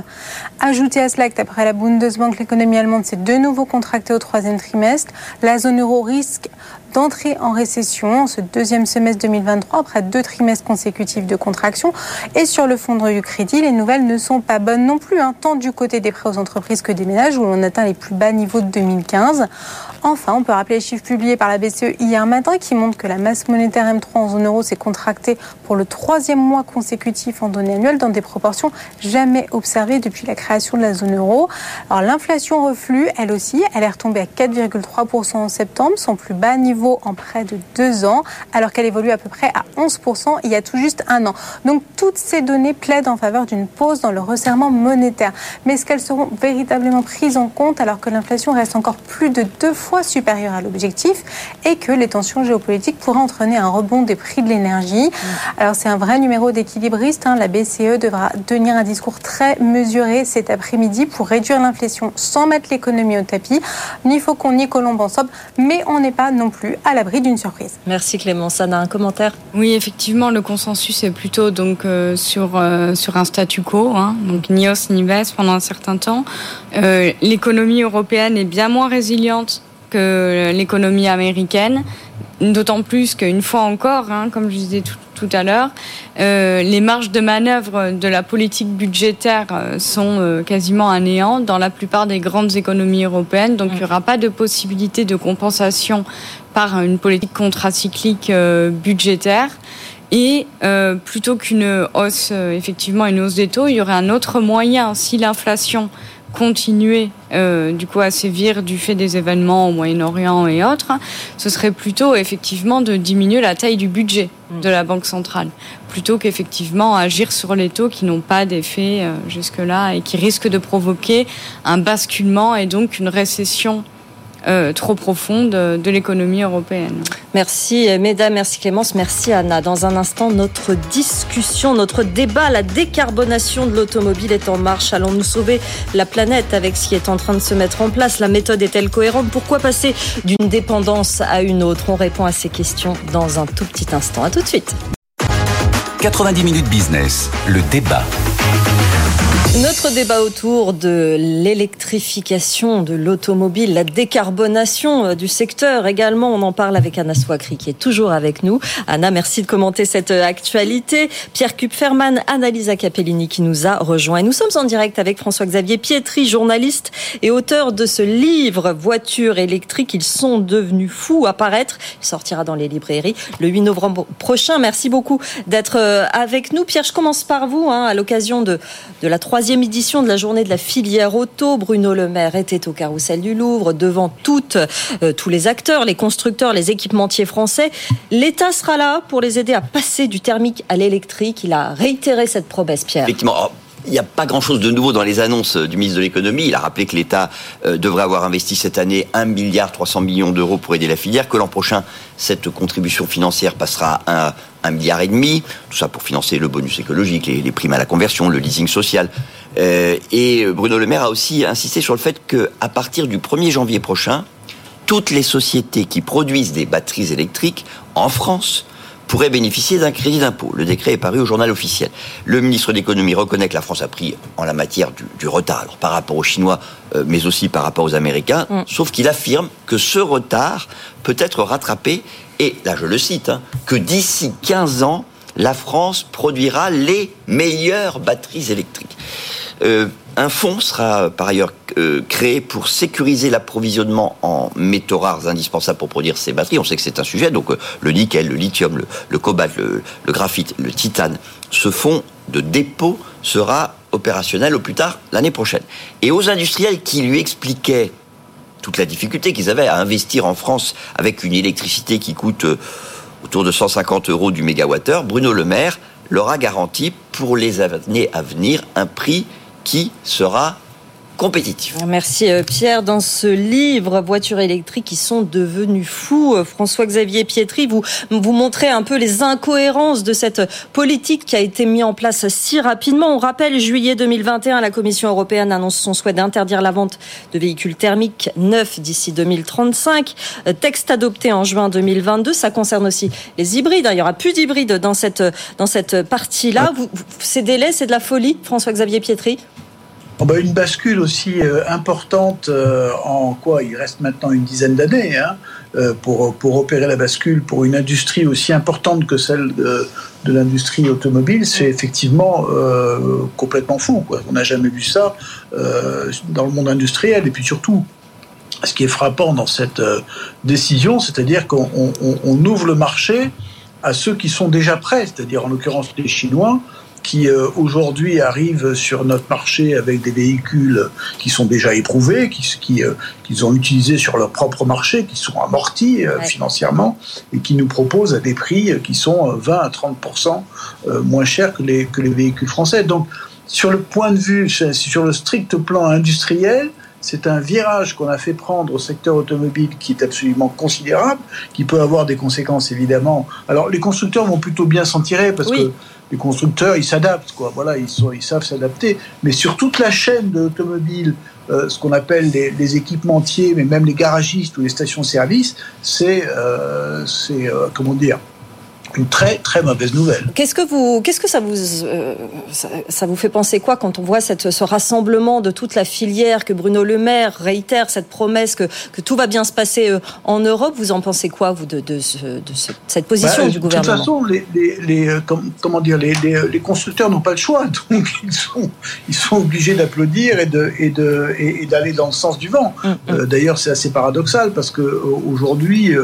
Speaker 9: Ajoutez à cela que d'après la Bundesbank, l'économie allemande s'est de nouveau contractée au troisième trimestre. La zone euro risque d'entrer en récession ce deuxième semestre 2023 après deux trimestres consécutifs de contraction. Et sur le fonds du crédit, les nouvelles ne sont pas bonnes non plus, hein, tant du côté des prêts aux entreprises que des ménages où l'on atteint les plus bas niveaux de 2015. Enfin, on peut rappeler les chiffres publiés par la BCE hier matin qui montrent que la masse monétaire M3 en zone euro s'est contractée pour le troisième mois consécutif en données annuelles dans des proportions jamais observées depuis la création de la zone euro. Alors l'inflation reflue, elle aussi, elle est retombée à 4,3% en septembre, son plus bas niveau en près de deux ans, alors qu'elle évolue à peu près à 11% il y a tout juste un an. Donc toutes ces données plaident en faveur d'une pause dans le resserrement monétaire. Mais est-ce qu'elles seront véritablement prises en compte alors que l'inflation reste encore plus de deux fois supérieure à l'objectif et que les tensions géopolitiques pourraient entraîner un rebond des prix de l'énergie? Alors c'est un vrai numéro d'équilibriste. Hein. La BCE devra tenir un discours très mesuré cet après-midi pour réduire l'inflation sans mettre l'économie au tapis. Ni Faucon ni Colombe en somme, mais on n'est pas non plus à l'abri d'une surprise.
Speaker 2: Merci Clément. Ça a un commentaire
Speaker 6: Oui, effectivement, le consensus est plutôt donc euh, sur euh, sur un statu quo, hein. donc ni hausse ni baisse pendant un certain temps. Euh, l'économie européenne est bien moins résiliente que l'économie américaine, d'autant plus qu'une fois encore, hein, comme je disais tout, à l'heure, euh, les marges de manœuvre de la politique budgétaire euh, sont euh, quasiment à néant dans la plupart des grandes économies européennes, donc il n'y aura pas de possibilité de compensation par une politique contracyclique budgétaire. Et plutôt qu'une hausse, effectivement, une hausse des taux, il y aurait un autre moyen. Si l'inflation continuer euh, du coup à sévir du fait des événements au Moyen-Orient et autres, ce serait plutôt effectivement de diminuer la taille du budget mm. de la Banque centrale, plutôt qu'effectivement agir sur les taux qui n'ont pas d'effet euh, jusque-là et qui risquent de provoquer un basculement et donc une récession euh, trop profonde de l'économie européenne.
Speaker 2: Merci mesdames, merci Clémence, merci Anna. Dans un instant, notre discussion, notre débat, la décarbonation de l'automobile est en marche. Allons-nous sauver la planète avec ce qui est en train de se mettre en place? La méthode est-elle cohérente? Pourquoi passer d'une dépendance à une autre? On répond à ces questions dans un tout petit instant. À tout de suite.
Speaker 1: 90 minutes business, le débat.
Speaker 2: Notre débat autour de l'électrification de l'automobile, la décarbonation euh, du secteur également, on en parle avec Anna Swakri qui est toujours avec nous. Anna, merci de commenter cette euh, actualité. Pierre Kupferman, Annalisa Capellini qui nous a rejoint. Et nous sommes en direct avec François-Xavier Pietri, journaliste et auteur de ce livre Voitures électriques, ils sont devenus fous à paraître. Il sortira dans les librairies le 8 novembre prochain. Merci beaucoup d'être euh, avec nous. Pierre, je commence par vous hein, à l'occasion de, de la troisième troisième édition de la journée de la filière auto. Bruno Le Maire était au carrousel du Louvre devant euh, tous les acteurs, les constructeurs, les équipementiers français. L'État sera là pour les aider à passer du thermique à l'électrique. Il a réitéré cette promesse, Pierre.
Speaker 11: Effectivement. Oh, il n'y a pas grand-chose de nouveau dans les annonces euh, du ministre de l'économie. Il a rappelé que l'État euh, devrait avoir investi cette année 1 milliard 300 millions d'euros pour aider la filière, que l'an prochain, cette contribution financière passera à un milliard et demi, tout ça pour financer le bonus écologique, les, primes à la conversion, le leasing social. Euh, et Bruno Le Maire a aussi insisté sur le fait qu'à partir du 1er janvier prochain, toutes les sociétés qui produisent des batteries électriques en France pourraient bénéficier d'un crédit d'impôt. Le décret est paru au journal officiel. Le ministre de l'économie reconnaît que la France a pris en la matière du, retard, alors par rapport aux Chinois, euh, mais aussi par rapport aux Américains, mm. sauf qu'il affirme que ce retard peut être rattrapé, et là je le cite, hein, que d'ici 15 ans, la France produira les meilleures batteries électriques. Euh, un fonds sera par ailleurs euh, créé pour sécuriser l'approvisionnement en métaux rares indispensables pour produire ces batteries. On sait que c'est un sujet, donc euh, le nickel, le lithium, le, cobalt, le, graphite, le titane. Ce fonds de dépôt sera opérationnel au plus tard l'année prochaine. Et aux industriels qui lui expliquaient toute la difficulté qu'ils avaient à investir en France avec une électricité qui coûte autour de 150 euros du mégawattheure, Bruno Le Maire leur a garanti pour les années à venir un prix qui sera compétitif.
Speaker 2: Merci euh, Pierre. Dans ce livre, Voitures électriques qui sont devenus fous, euh, François-Xavier Pietri, vous, vous montrez un peu les incohérences de cette politique qui a été mise en place si rapidement. On rappelle, juillet 2021, la Commission européenne annonce son souhait d'interdire la vente de véhicules thermiques neufs d'ici 2035. Euh, texte adopté en juin 2022. Ça concerne aussi les hybrides. Il y aura plus d'hybrides dans cette, dans cette partie-là. Ces délais, c'est de la folie, François-Xavier Pietri?
Speaker 14: Oh bah, une bascule aussi euh, importante euh, en quoi Il reste maintenant une dizaine d'années hein, euh, pour, pour opérer la bascule pour une industrie aussi importante que celle de, l'industrie automobile, c'est effectivement complètement fou. Quoi. On n'a jamais vu ça dans le monde industriel. Et puis surtout, ce qui est frappant dans cette décision, c'est-à-dire qu'on on ouvre le marché à ceux qui sont déjà prêts, c'est-à-dire en l'occurrence les Chinois, qui euh, aujourd'hui arrivent sur notre marché avec des véhicules qui sont déjà éprouvés, qui, qui euh, qu'ils ont utilisés sur leur propre marché, qui sont amortis euh, financièrement et qui nous proposent à des prix qui sont 20 à 30 moins chers que les, que les véhicules français. Donc, sur le point de vue, sur le strict plan industriel, c'est un virage qu'on a fait prendre au secteur automobile qui est absolument considérable, qui peut avoir des conséquences évidemment. Alors les constructeurs vont plutôt bien s'en tirer parce que les constructeurs ils s'adaptent, quoi. Voilà, ils, sont, ils savent s'adapter. Mais sur toute la chaîne de l'automobile, euh, ce qu'on appelle les, équipementiers, mais même les garagistes ou les stations-service, c'est, euh, c'est euh, comment dire, une très très mauvaise nouvelle.
Speaker 2: Qu'est-ce que vous, qu'est-ce que ça vous, euh, ça, vous fait penser quoi quand on voit cette, ce rassemblement de toute la filière que Bruno Le Maire réitère cette promesse que, que tout va bien se passer euh, en Europe? Vous en pensez quoi vous de, de, cette position bah, du gouvernement
Speaker 14: De toute façon, les, les, euh, comment dire, les, les constructeurs n'ont pas le choix, <laughs> donc ils sont, ils sont obligés d'applaudir et de et de et, d'aller dans le sens du vent. Mm, mm. D'ailleurs, c'est assez paradoxal parce que aujourd'hui,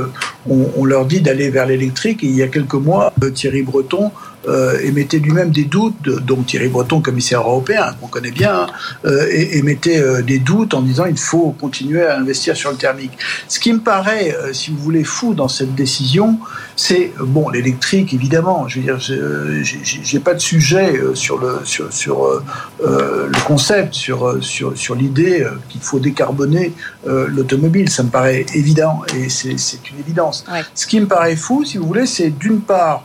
Speaker 14: on, on leur dit d'aller vers l'électrique et il y a quelques moi, euh, Thierry Breton euh, émettait lui-même des doutes, donc Thierry Breton, commissaire européen, qu'on connaît bien, euh, émettait des doutes en disant il faut continuer à investir sur le thermique. Ce qui me paraît, si vous voulez, fou dans cette décision, c'est bon l'électrique évidemment. Je veux dire, j'ai pas de sujet sur le sur, sur le concept, sur sur sur l'idée qu'il faut décarboner l'automobile. Ça me paraît évident et c'est une évidence. Ce qui me paraît fou, si vous voulez, c'est d'une part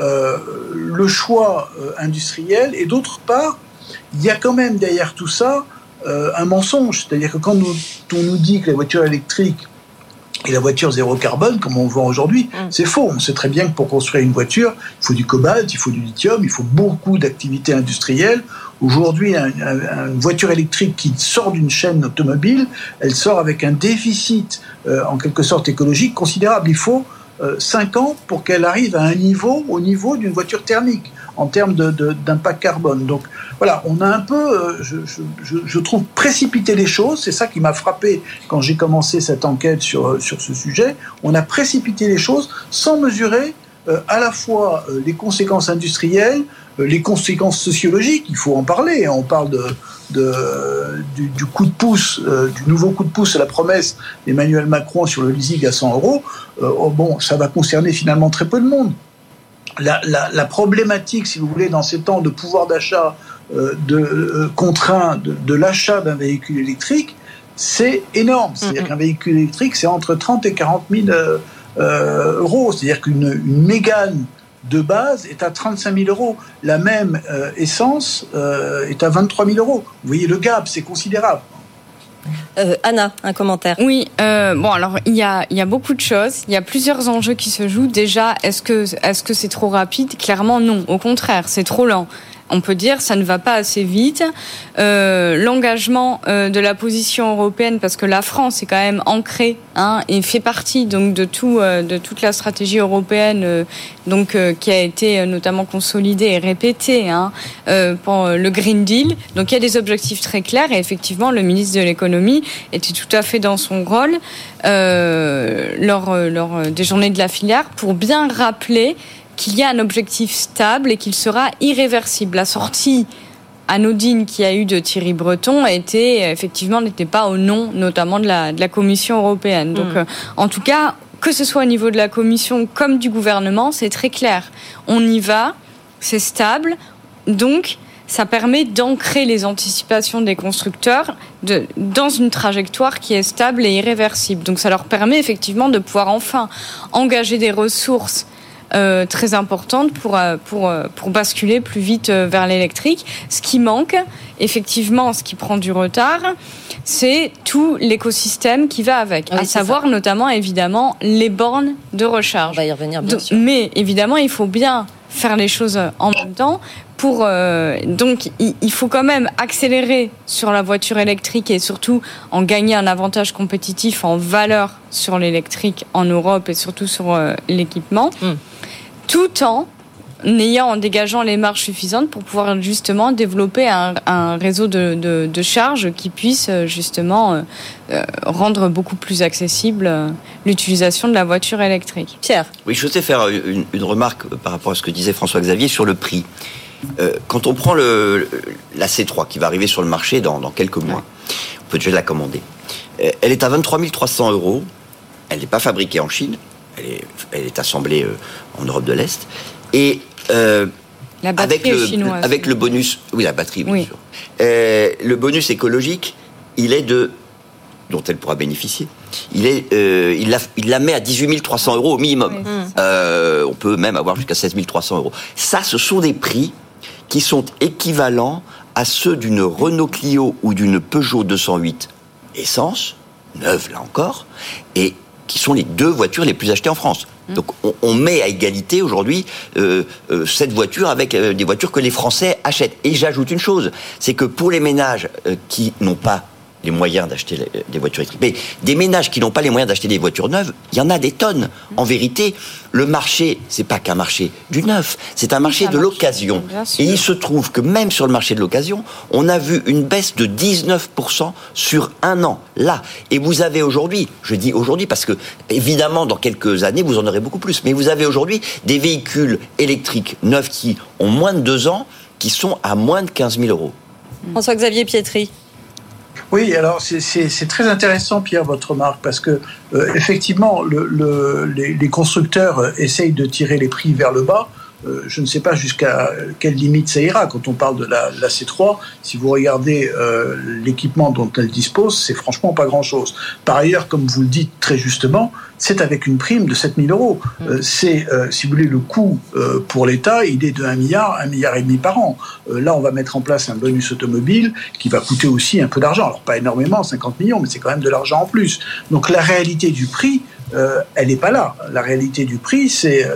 Speaker 14: euh, le choix euh, industriel et d'autre part, il y a quand même derrière tout ça euh, un mensonge. C'est-à-dire que quand on nous dit que la voiture électrique et la voiture zéro carbone, comme on le voit aujourd'hui, mm. c'est faux. On sait très bien que pour construire une voiture, il faut du cobalt, il faut du lithium, il faut beaucoup d'activités industrielles. Aujourd'hui, une voiture électrique qui sort d'une chaîne automobile, elle sort avec un déficit, en quelque sorte écologique, considérable. Il faut 5 euh, ans pour qu'elle arrive à un niveau, au niveau d'une voiture thermique, en termes d'impact carbone. Donc voilà, on a un peu, euh, je, trouve, précipité les choses. C'est ça qui m'a frappé quand j'ai commencé cette enquête sur, euh, sur ce sujet. On a précipité les choses sans mesurer à la fois les conséquences industrielles, les conséquences sociologiques, il faut en parler. On parle de, du, coup de pouce, euh, du nouveau coup de pouce à la promesse d'Emmanuel Macron sur le leasing à 100 euros, euh, oh, bon, ça va concerner finalement très peu de monde. La, problématique, si vous voulez, dans ces temps de pouvoir d'achat euh, de, contraint de, l'achat d'un véhicule électrique, c'est énorme. C'est-à-dire qu'un véhicule électrique, c'est entre 30 et 40 000 euros. C'est-à-dire qu'une Mégane de base est à 35 000 euros. La même euh, essence euh, est à 23 000 euros. Vous voyez le gap, c'est considérable.
Speaker 2: Euh, Anna, un commentaire.
Speaker 6: Oui, bon alors il y a, y a beaucoup de choses, il y a plusieurs enjeux qui se jouent. Déjà, est-ce que est-ce que c'est trop rapide? Clairement non, au contraire, c'est trop lent on peut dire ça ne va pas assez vite. Euh, l'engagement euh, de la position européenne, parce que la France est quand même ancrée hein, et fait partie donc de tout euh, de toute la stratégie européenne, donc qui a été notamment consolidée et répétée hein, pour le Green Deal. Donc il y a des objectifs très clairs et effectivement le ministre de l'économie était tout à fait dans son rôle lors, lors des journées de la filière pour bien rappeler qu'il y a un objectif stable et qu'il sera irréversible. La sortie anodine qu'il y a eu de Thierry Breton était effectivement n'était pas au nom notamment de la, de la Commission européenne. Donc, hmm. euh, en tout cas, que ce soit au niveau de la Commission comme du gouvernement, c'est très clair. On y va, c'est stable, donc ça permet d'ancrer les anticipations des constructeurs de, dans une trajectoire qui est stable et irréversible. Donc ça leur permet effectivement de pouvoir enfin engager des ressources euh, très importante pour, euh, pour, euh, pour basculer plus vite vers l'électrique. Ce qui manque, effectivement, ce qui prend du retard, c'est tout l'écosystème qui va avec, à savoir notamment évidemment les bornes de recharge.
Speaker 2: On va y revenir bien sûr.
Speaker 6: Mais évidemment, il faut bien faire les choses en même temps pour donc il faut quand même accélérer sur la voiture électrique et surtout en gagner un avantage compétitif en valeur sur l'électrique en Europe et surtout sur l'équipement, hmm. tout en ayant en dégageant les marges suffisantes pour pouvoir justement développer un, réseau de, de, charges qui puisse euh, justement euh, euh, rendre beaucoup plus accessible l'utilisation de la voiture électrique.
Speaker 2: Pierre
Speaker 11: Oui, je souhaitais faire une, remarque par rapport à ce que disait François-Xavier sur le prix. Quand on prend le, la C3 qui va arriver sur le marché dans, dans quelques mois, on peut déjà la commander. Elle est à 23 300 euros. Elle n'est pas fabriquée en Chine. Elle est, elle est assemblée en Europe de l'Est. Et
Speaker 6: euh, la avec
Speaker 11: le,
Speaker 6: chinoise.
Speaker 11: Avec le bonus, oui, la batterie, bien sûr. Euh, le bonus écologique, il est de dont elle pourra bénéficier. Il, est, euh, il, la, il la met à 18 300 euros au minimum. on peut même avoir jusqu'à 16 300 euros. Ça, ce sont des prix qui sont équivalents à ceux d'une Renault Clio ou d'une Peugeot 208 essence, neuve là encore, et qui sont les deux voitures les plus achetées en France. Mmh. Donc on, met à égalité aujourd'hui euh, euh, cette voiture avec euh, des voitures que les Français achètent. Et j'ajoute une chose, c'est que pour les ménages qui n'ont pas les moyens d'acheter des voitures électriques. Mais des ménages qui n'ont pas les moyens d'acheter des voitures neuves, il y en a des tonnes. En vérité, le marché, c'est pas qu'un marché du neuf, c'est un marché de l'occasion. Et il se trouve que même sur le marché de l'occasion, on a vu une baisse de 19% sur un an. Là. Et vous avez aujourd'hui, je dis aujourd'hui parce que évidemment dans quelques années vous en aurez beaucoup plus, mais vous avez aujourd'hui des véhicules électriques neufs qui ont moins de deux ans qui sont à moins de 15 000 euros.
Speaker 2: François-Xavier Pietri.
Speaker 14: Oui, alors c'est très intéressant, Pierre, votre remarque, parce que euh, effectivement, le, les, les, constructeurs essayent de tirer les prix vers le bas euh, je ne sais pas jusqu'à quelle limite ça ira. Quand on parle de la, C3, si vous regardez euh, l'équipement dont elle dispose, c'est franchement pas grand-chose. Par ailleurs, comme vous le dites très justement, c'est avec une prime de 7000 euros. Mm. Euh, c'est, si vous voulez, le coût pour l'État, il est de 1 milliard, 1 milliard et demi par an. là, on va mettre en place un bonus automobile qui va coûter aussi un peu d'argent. Alors pas énormément, 50 millions, mais c'est quand même de l'argent en plus. Donc la réalité du prix, elle n'est pas là. La réalité du prix, c'est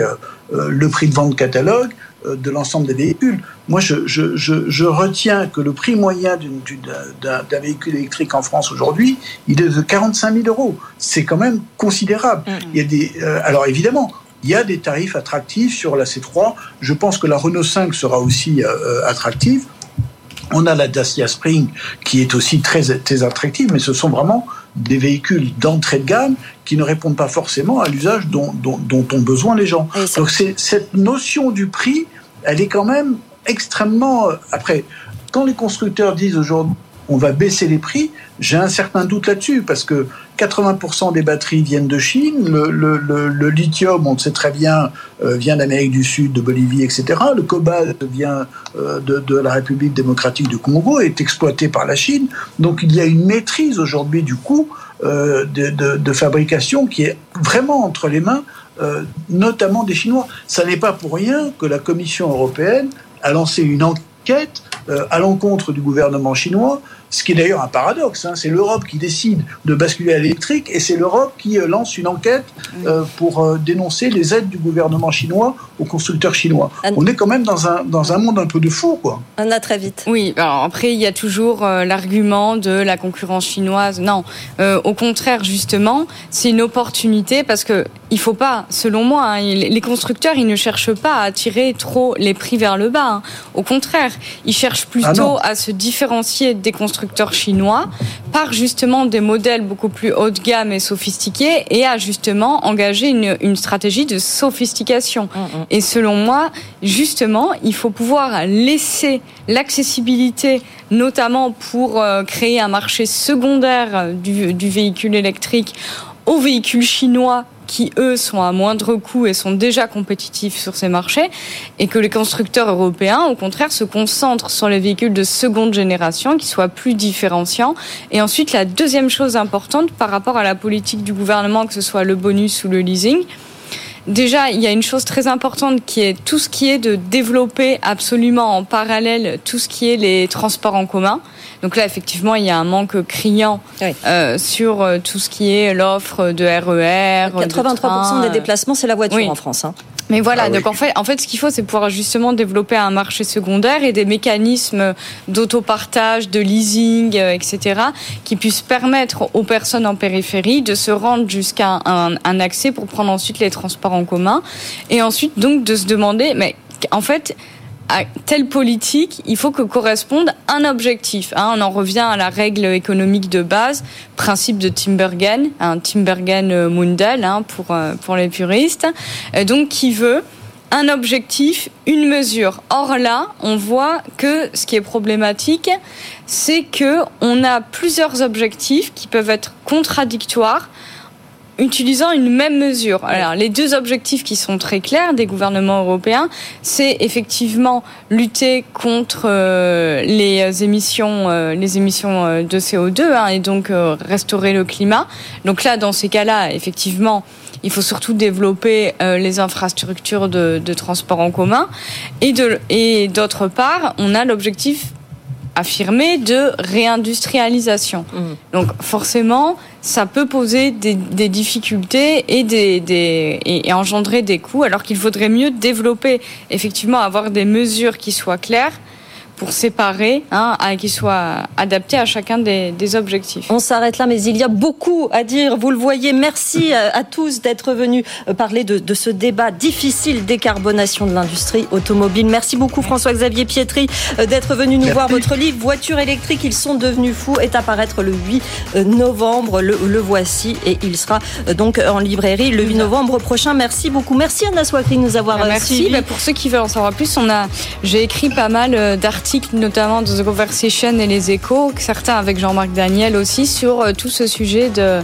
Speaker 14: euh, le prix de vente catalogue euh, de l'ensemble des véhicules. Moi, je, retiens que le prix moyen d'un véhicule électrique en France aujourd'hui, il est de 45 000 euros. C'est quand même considérable. Mm. Il y a des, euh, alors évidemment, il y a des tarifs attractifs sur la C3. Je pense que la Renault 5 sera aussi attractive. On a la Dacia Spring qui est aussi très, très attractive, mais ce sont vraiment des véhicules d'entrée de gamme qui ne répondent pas forcément à l'usage dont, dont, ont besoin les gens. Donc c'est cette notion du prix, elle est quand même extrêmement... Euh, après, quand les constructeurs disent aujourd'hui on va baisser les prix, j'ai un certain doute là-dessus, parce que 80% des batteries viennent de Chine, le, lithium, on le sait très bien, euh, vient d'Amérique du Sud, de Bolivie, etc. Le cobalt vient euh, de, la République démocratique du Congo, est exploité par la Chine. Donc il y a une maîtrise aujourd'hui du coût euh, de, fabrication qui est vraiment entre les mains, notamment des Chinois. Ça n'est pas pour rien que la Commission européenne a lancé une enquête à l'encontre du gouvernement chinois ce qui est d'ailleurs un paradoxe. Hein. C'est l'Europe qui décide de basculer à l'électrique et c'est l'Europe qui euh, lance une enquête euh, pour euh, dénoncer les aides du gouvernement chinois aux constructeurs chinois. On est quand même dans un, dans un monde un peu de fou, quoi.
Speaker 2: Anna, très vite.
Speaker 6: Oui, alors après, il y a toujours l'argument de la concurrence chinoise. Non, au contraire, justement, c'est une opportunité parce que il faut pas, selon moi, hein, les constructeurs, ils ne cherchent pas à tirer trop les prix vers le bas. Hein. Au contraire, ils cherchent plutôt ah à se différencier des constructeurs chinois par justement des modèles beaucoup plus haut de gamme et sophistiqués et à justement engager une, une stratégie de sophistication. Mm, mm. Et selon moi, justement, il faut pouvoir laisser l'accessibilité, notamment pour euh, créer un marché secondaire du, du véhicule électrique aux véhicules chinois qui, eux, sont à moindre coût et sont déjà compétitifs sur ces marchés, et que les constructeurs européens, au contraire, se concentrent sur les véhicules de seconde génération, qui soient plus différenciants. Et ensuite, la deuxième chose importante par rapport à la politique du gouvernement, que ce soit le bonus ou le leasing, Déjà, il y a une chose très importante qui est tout ce qui est de développer absolument en parallèle tout ce qui est les transports en commun. Donc là, effectivement, il y a un manque criant euh, sur euh, tout ce qui est l'offre de RER.
Speaker 2: 83% des déplacements, c'est la voiture en France. Hein.
Speaker 6: Mais voilà,
Speaker 14: Ah
Speaker 6: donc en fait, en fait, ce qu'il faut, c'est pouvoir justement développer un marché secondaire et des mécanismes d'autopartage, de leasing, euh, etc., qui puissent permettre aux personnes en périphérie de se rendre jusqu'à un, un accès pour prendre ensuite les transports en commun, et ensuite donc de se demander, mais en fait, à telle politique, il faut que corresponde un objectif. Hein. on en revient à la règle économique de base, principe de Timbergen, Timbergen Mundell hein, pour euh, pour les puristes, euh, donc qui veut un objectif, une mesure. Or là, on voit que ce qui est problématique, c'est que on a plusieurs objectifs qui peuvent être contradictoires utilisant une même mesure. Alors, les deux objectifs qui sont très clairs des gouvernements européens, c'est effectivement lutter contre euh, les émissions, euh, les émissions euh, de CO2 hein, et donc euh, restaurer le climat. Donc là, dans ces cas-là, effectivement, il faut surtout développer les infrastructures de, de transport en commun. Et de et d'autre part, on a l'objectif affirmé de réindustrialisation. Donc forcément, ça peut poser des, des difficultés et, des, des, et, et engendrer des coûts, alors qu'il faudrait mieux développer, effectivement, avoir des mesures qui soient claires pour séparer, hein, à- qui soient adaptées à chacun des, des objectifs.
Speaker 2: On s'arrête là, mais il y a beaucoup à dire. Vous le voyez. Merci à, à tous d'être venus euh, parler de, de ce débat difficile décarbonation de l'industrie automobile. Merci beaucoup François-Xavier Pietri euh, d'être venu nous
Speaker 14: Merci.
Speaker 2: voir. Votre livre Voitures électriques, ils sont devenus fous est à paraître le 8 euh, novembre. Le, le voici et il sera euh, donc en librairie le 8 novembre prochain. Merci beaucoup. Merci Anna Swakri de nous avoir euh,
Speaker 6: Merci.
Speaker 2: suivis.
Speaker 6: Bah, pour ceux qui veulent en savoir plus, on a, j'ai écrit pas mal euh, notamment dans The Conversation et les Échos, certains avec Jean-Marc Daniel aussi, sur euh, tout ce sujet de,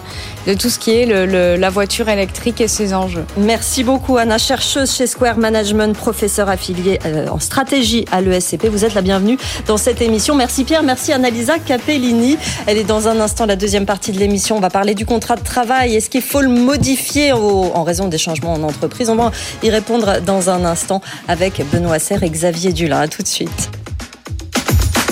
Speaker 6: de tout ce qui est la voiture électrique et ses enjeux.
Speaker 2: Merci beaucoup Anna, chercheuse chez Square Management, professeur affilié euh, en stratégie à l'ESCP. Vous êtes la bienvenue dans cette émission. Merci Pierre, merci Annalisa Capellini. Elle est dans un instant la deuxième partie de l'émission. On va parler du contrat de travail. Est-ce qu'il faut le modifier en raison des changements en entreprise? On va y répondre dans un instant avec Benoît Serre et Xavier Dulin. À tout de suite.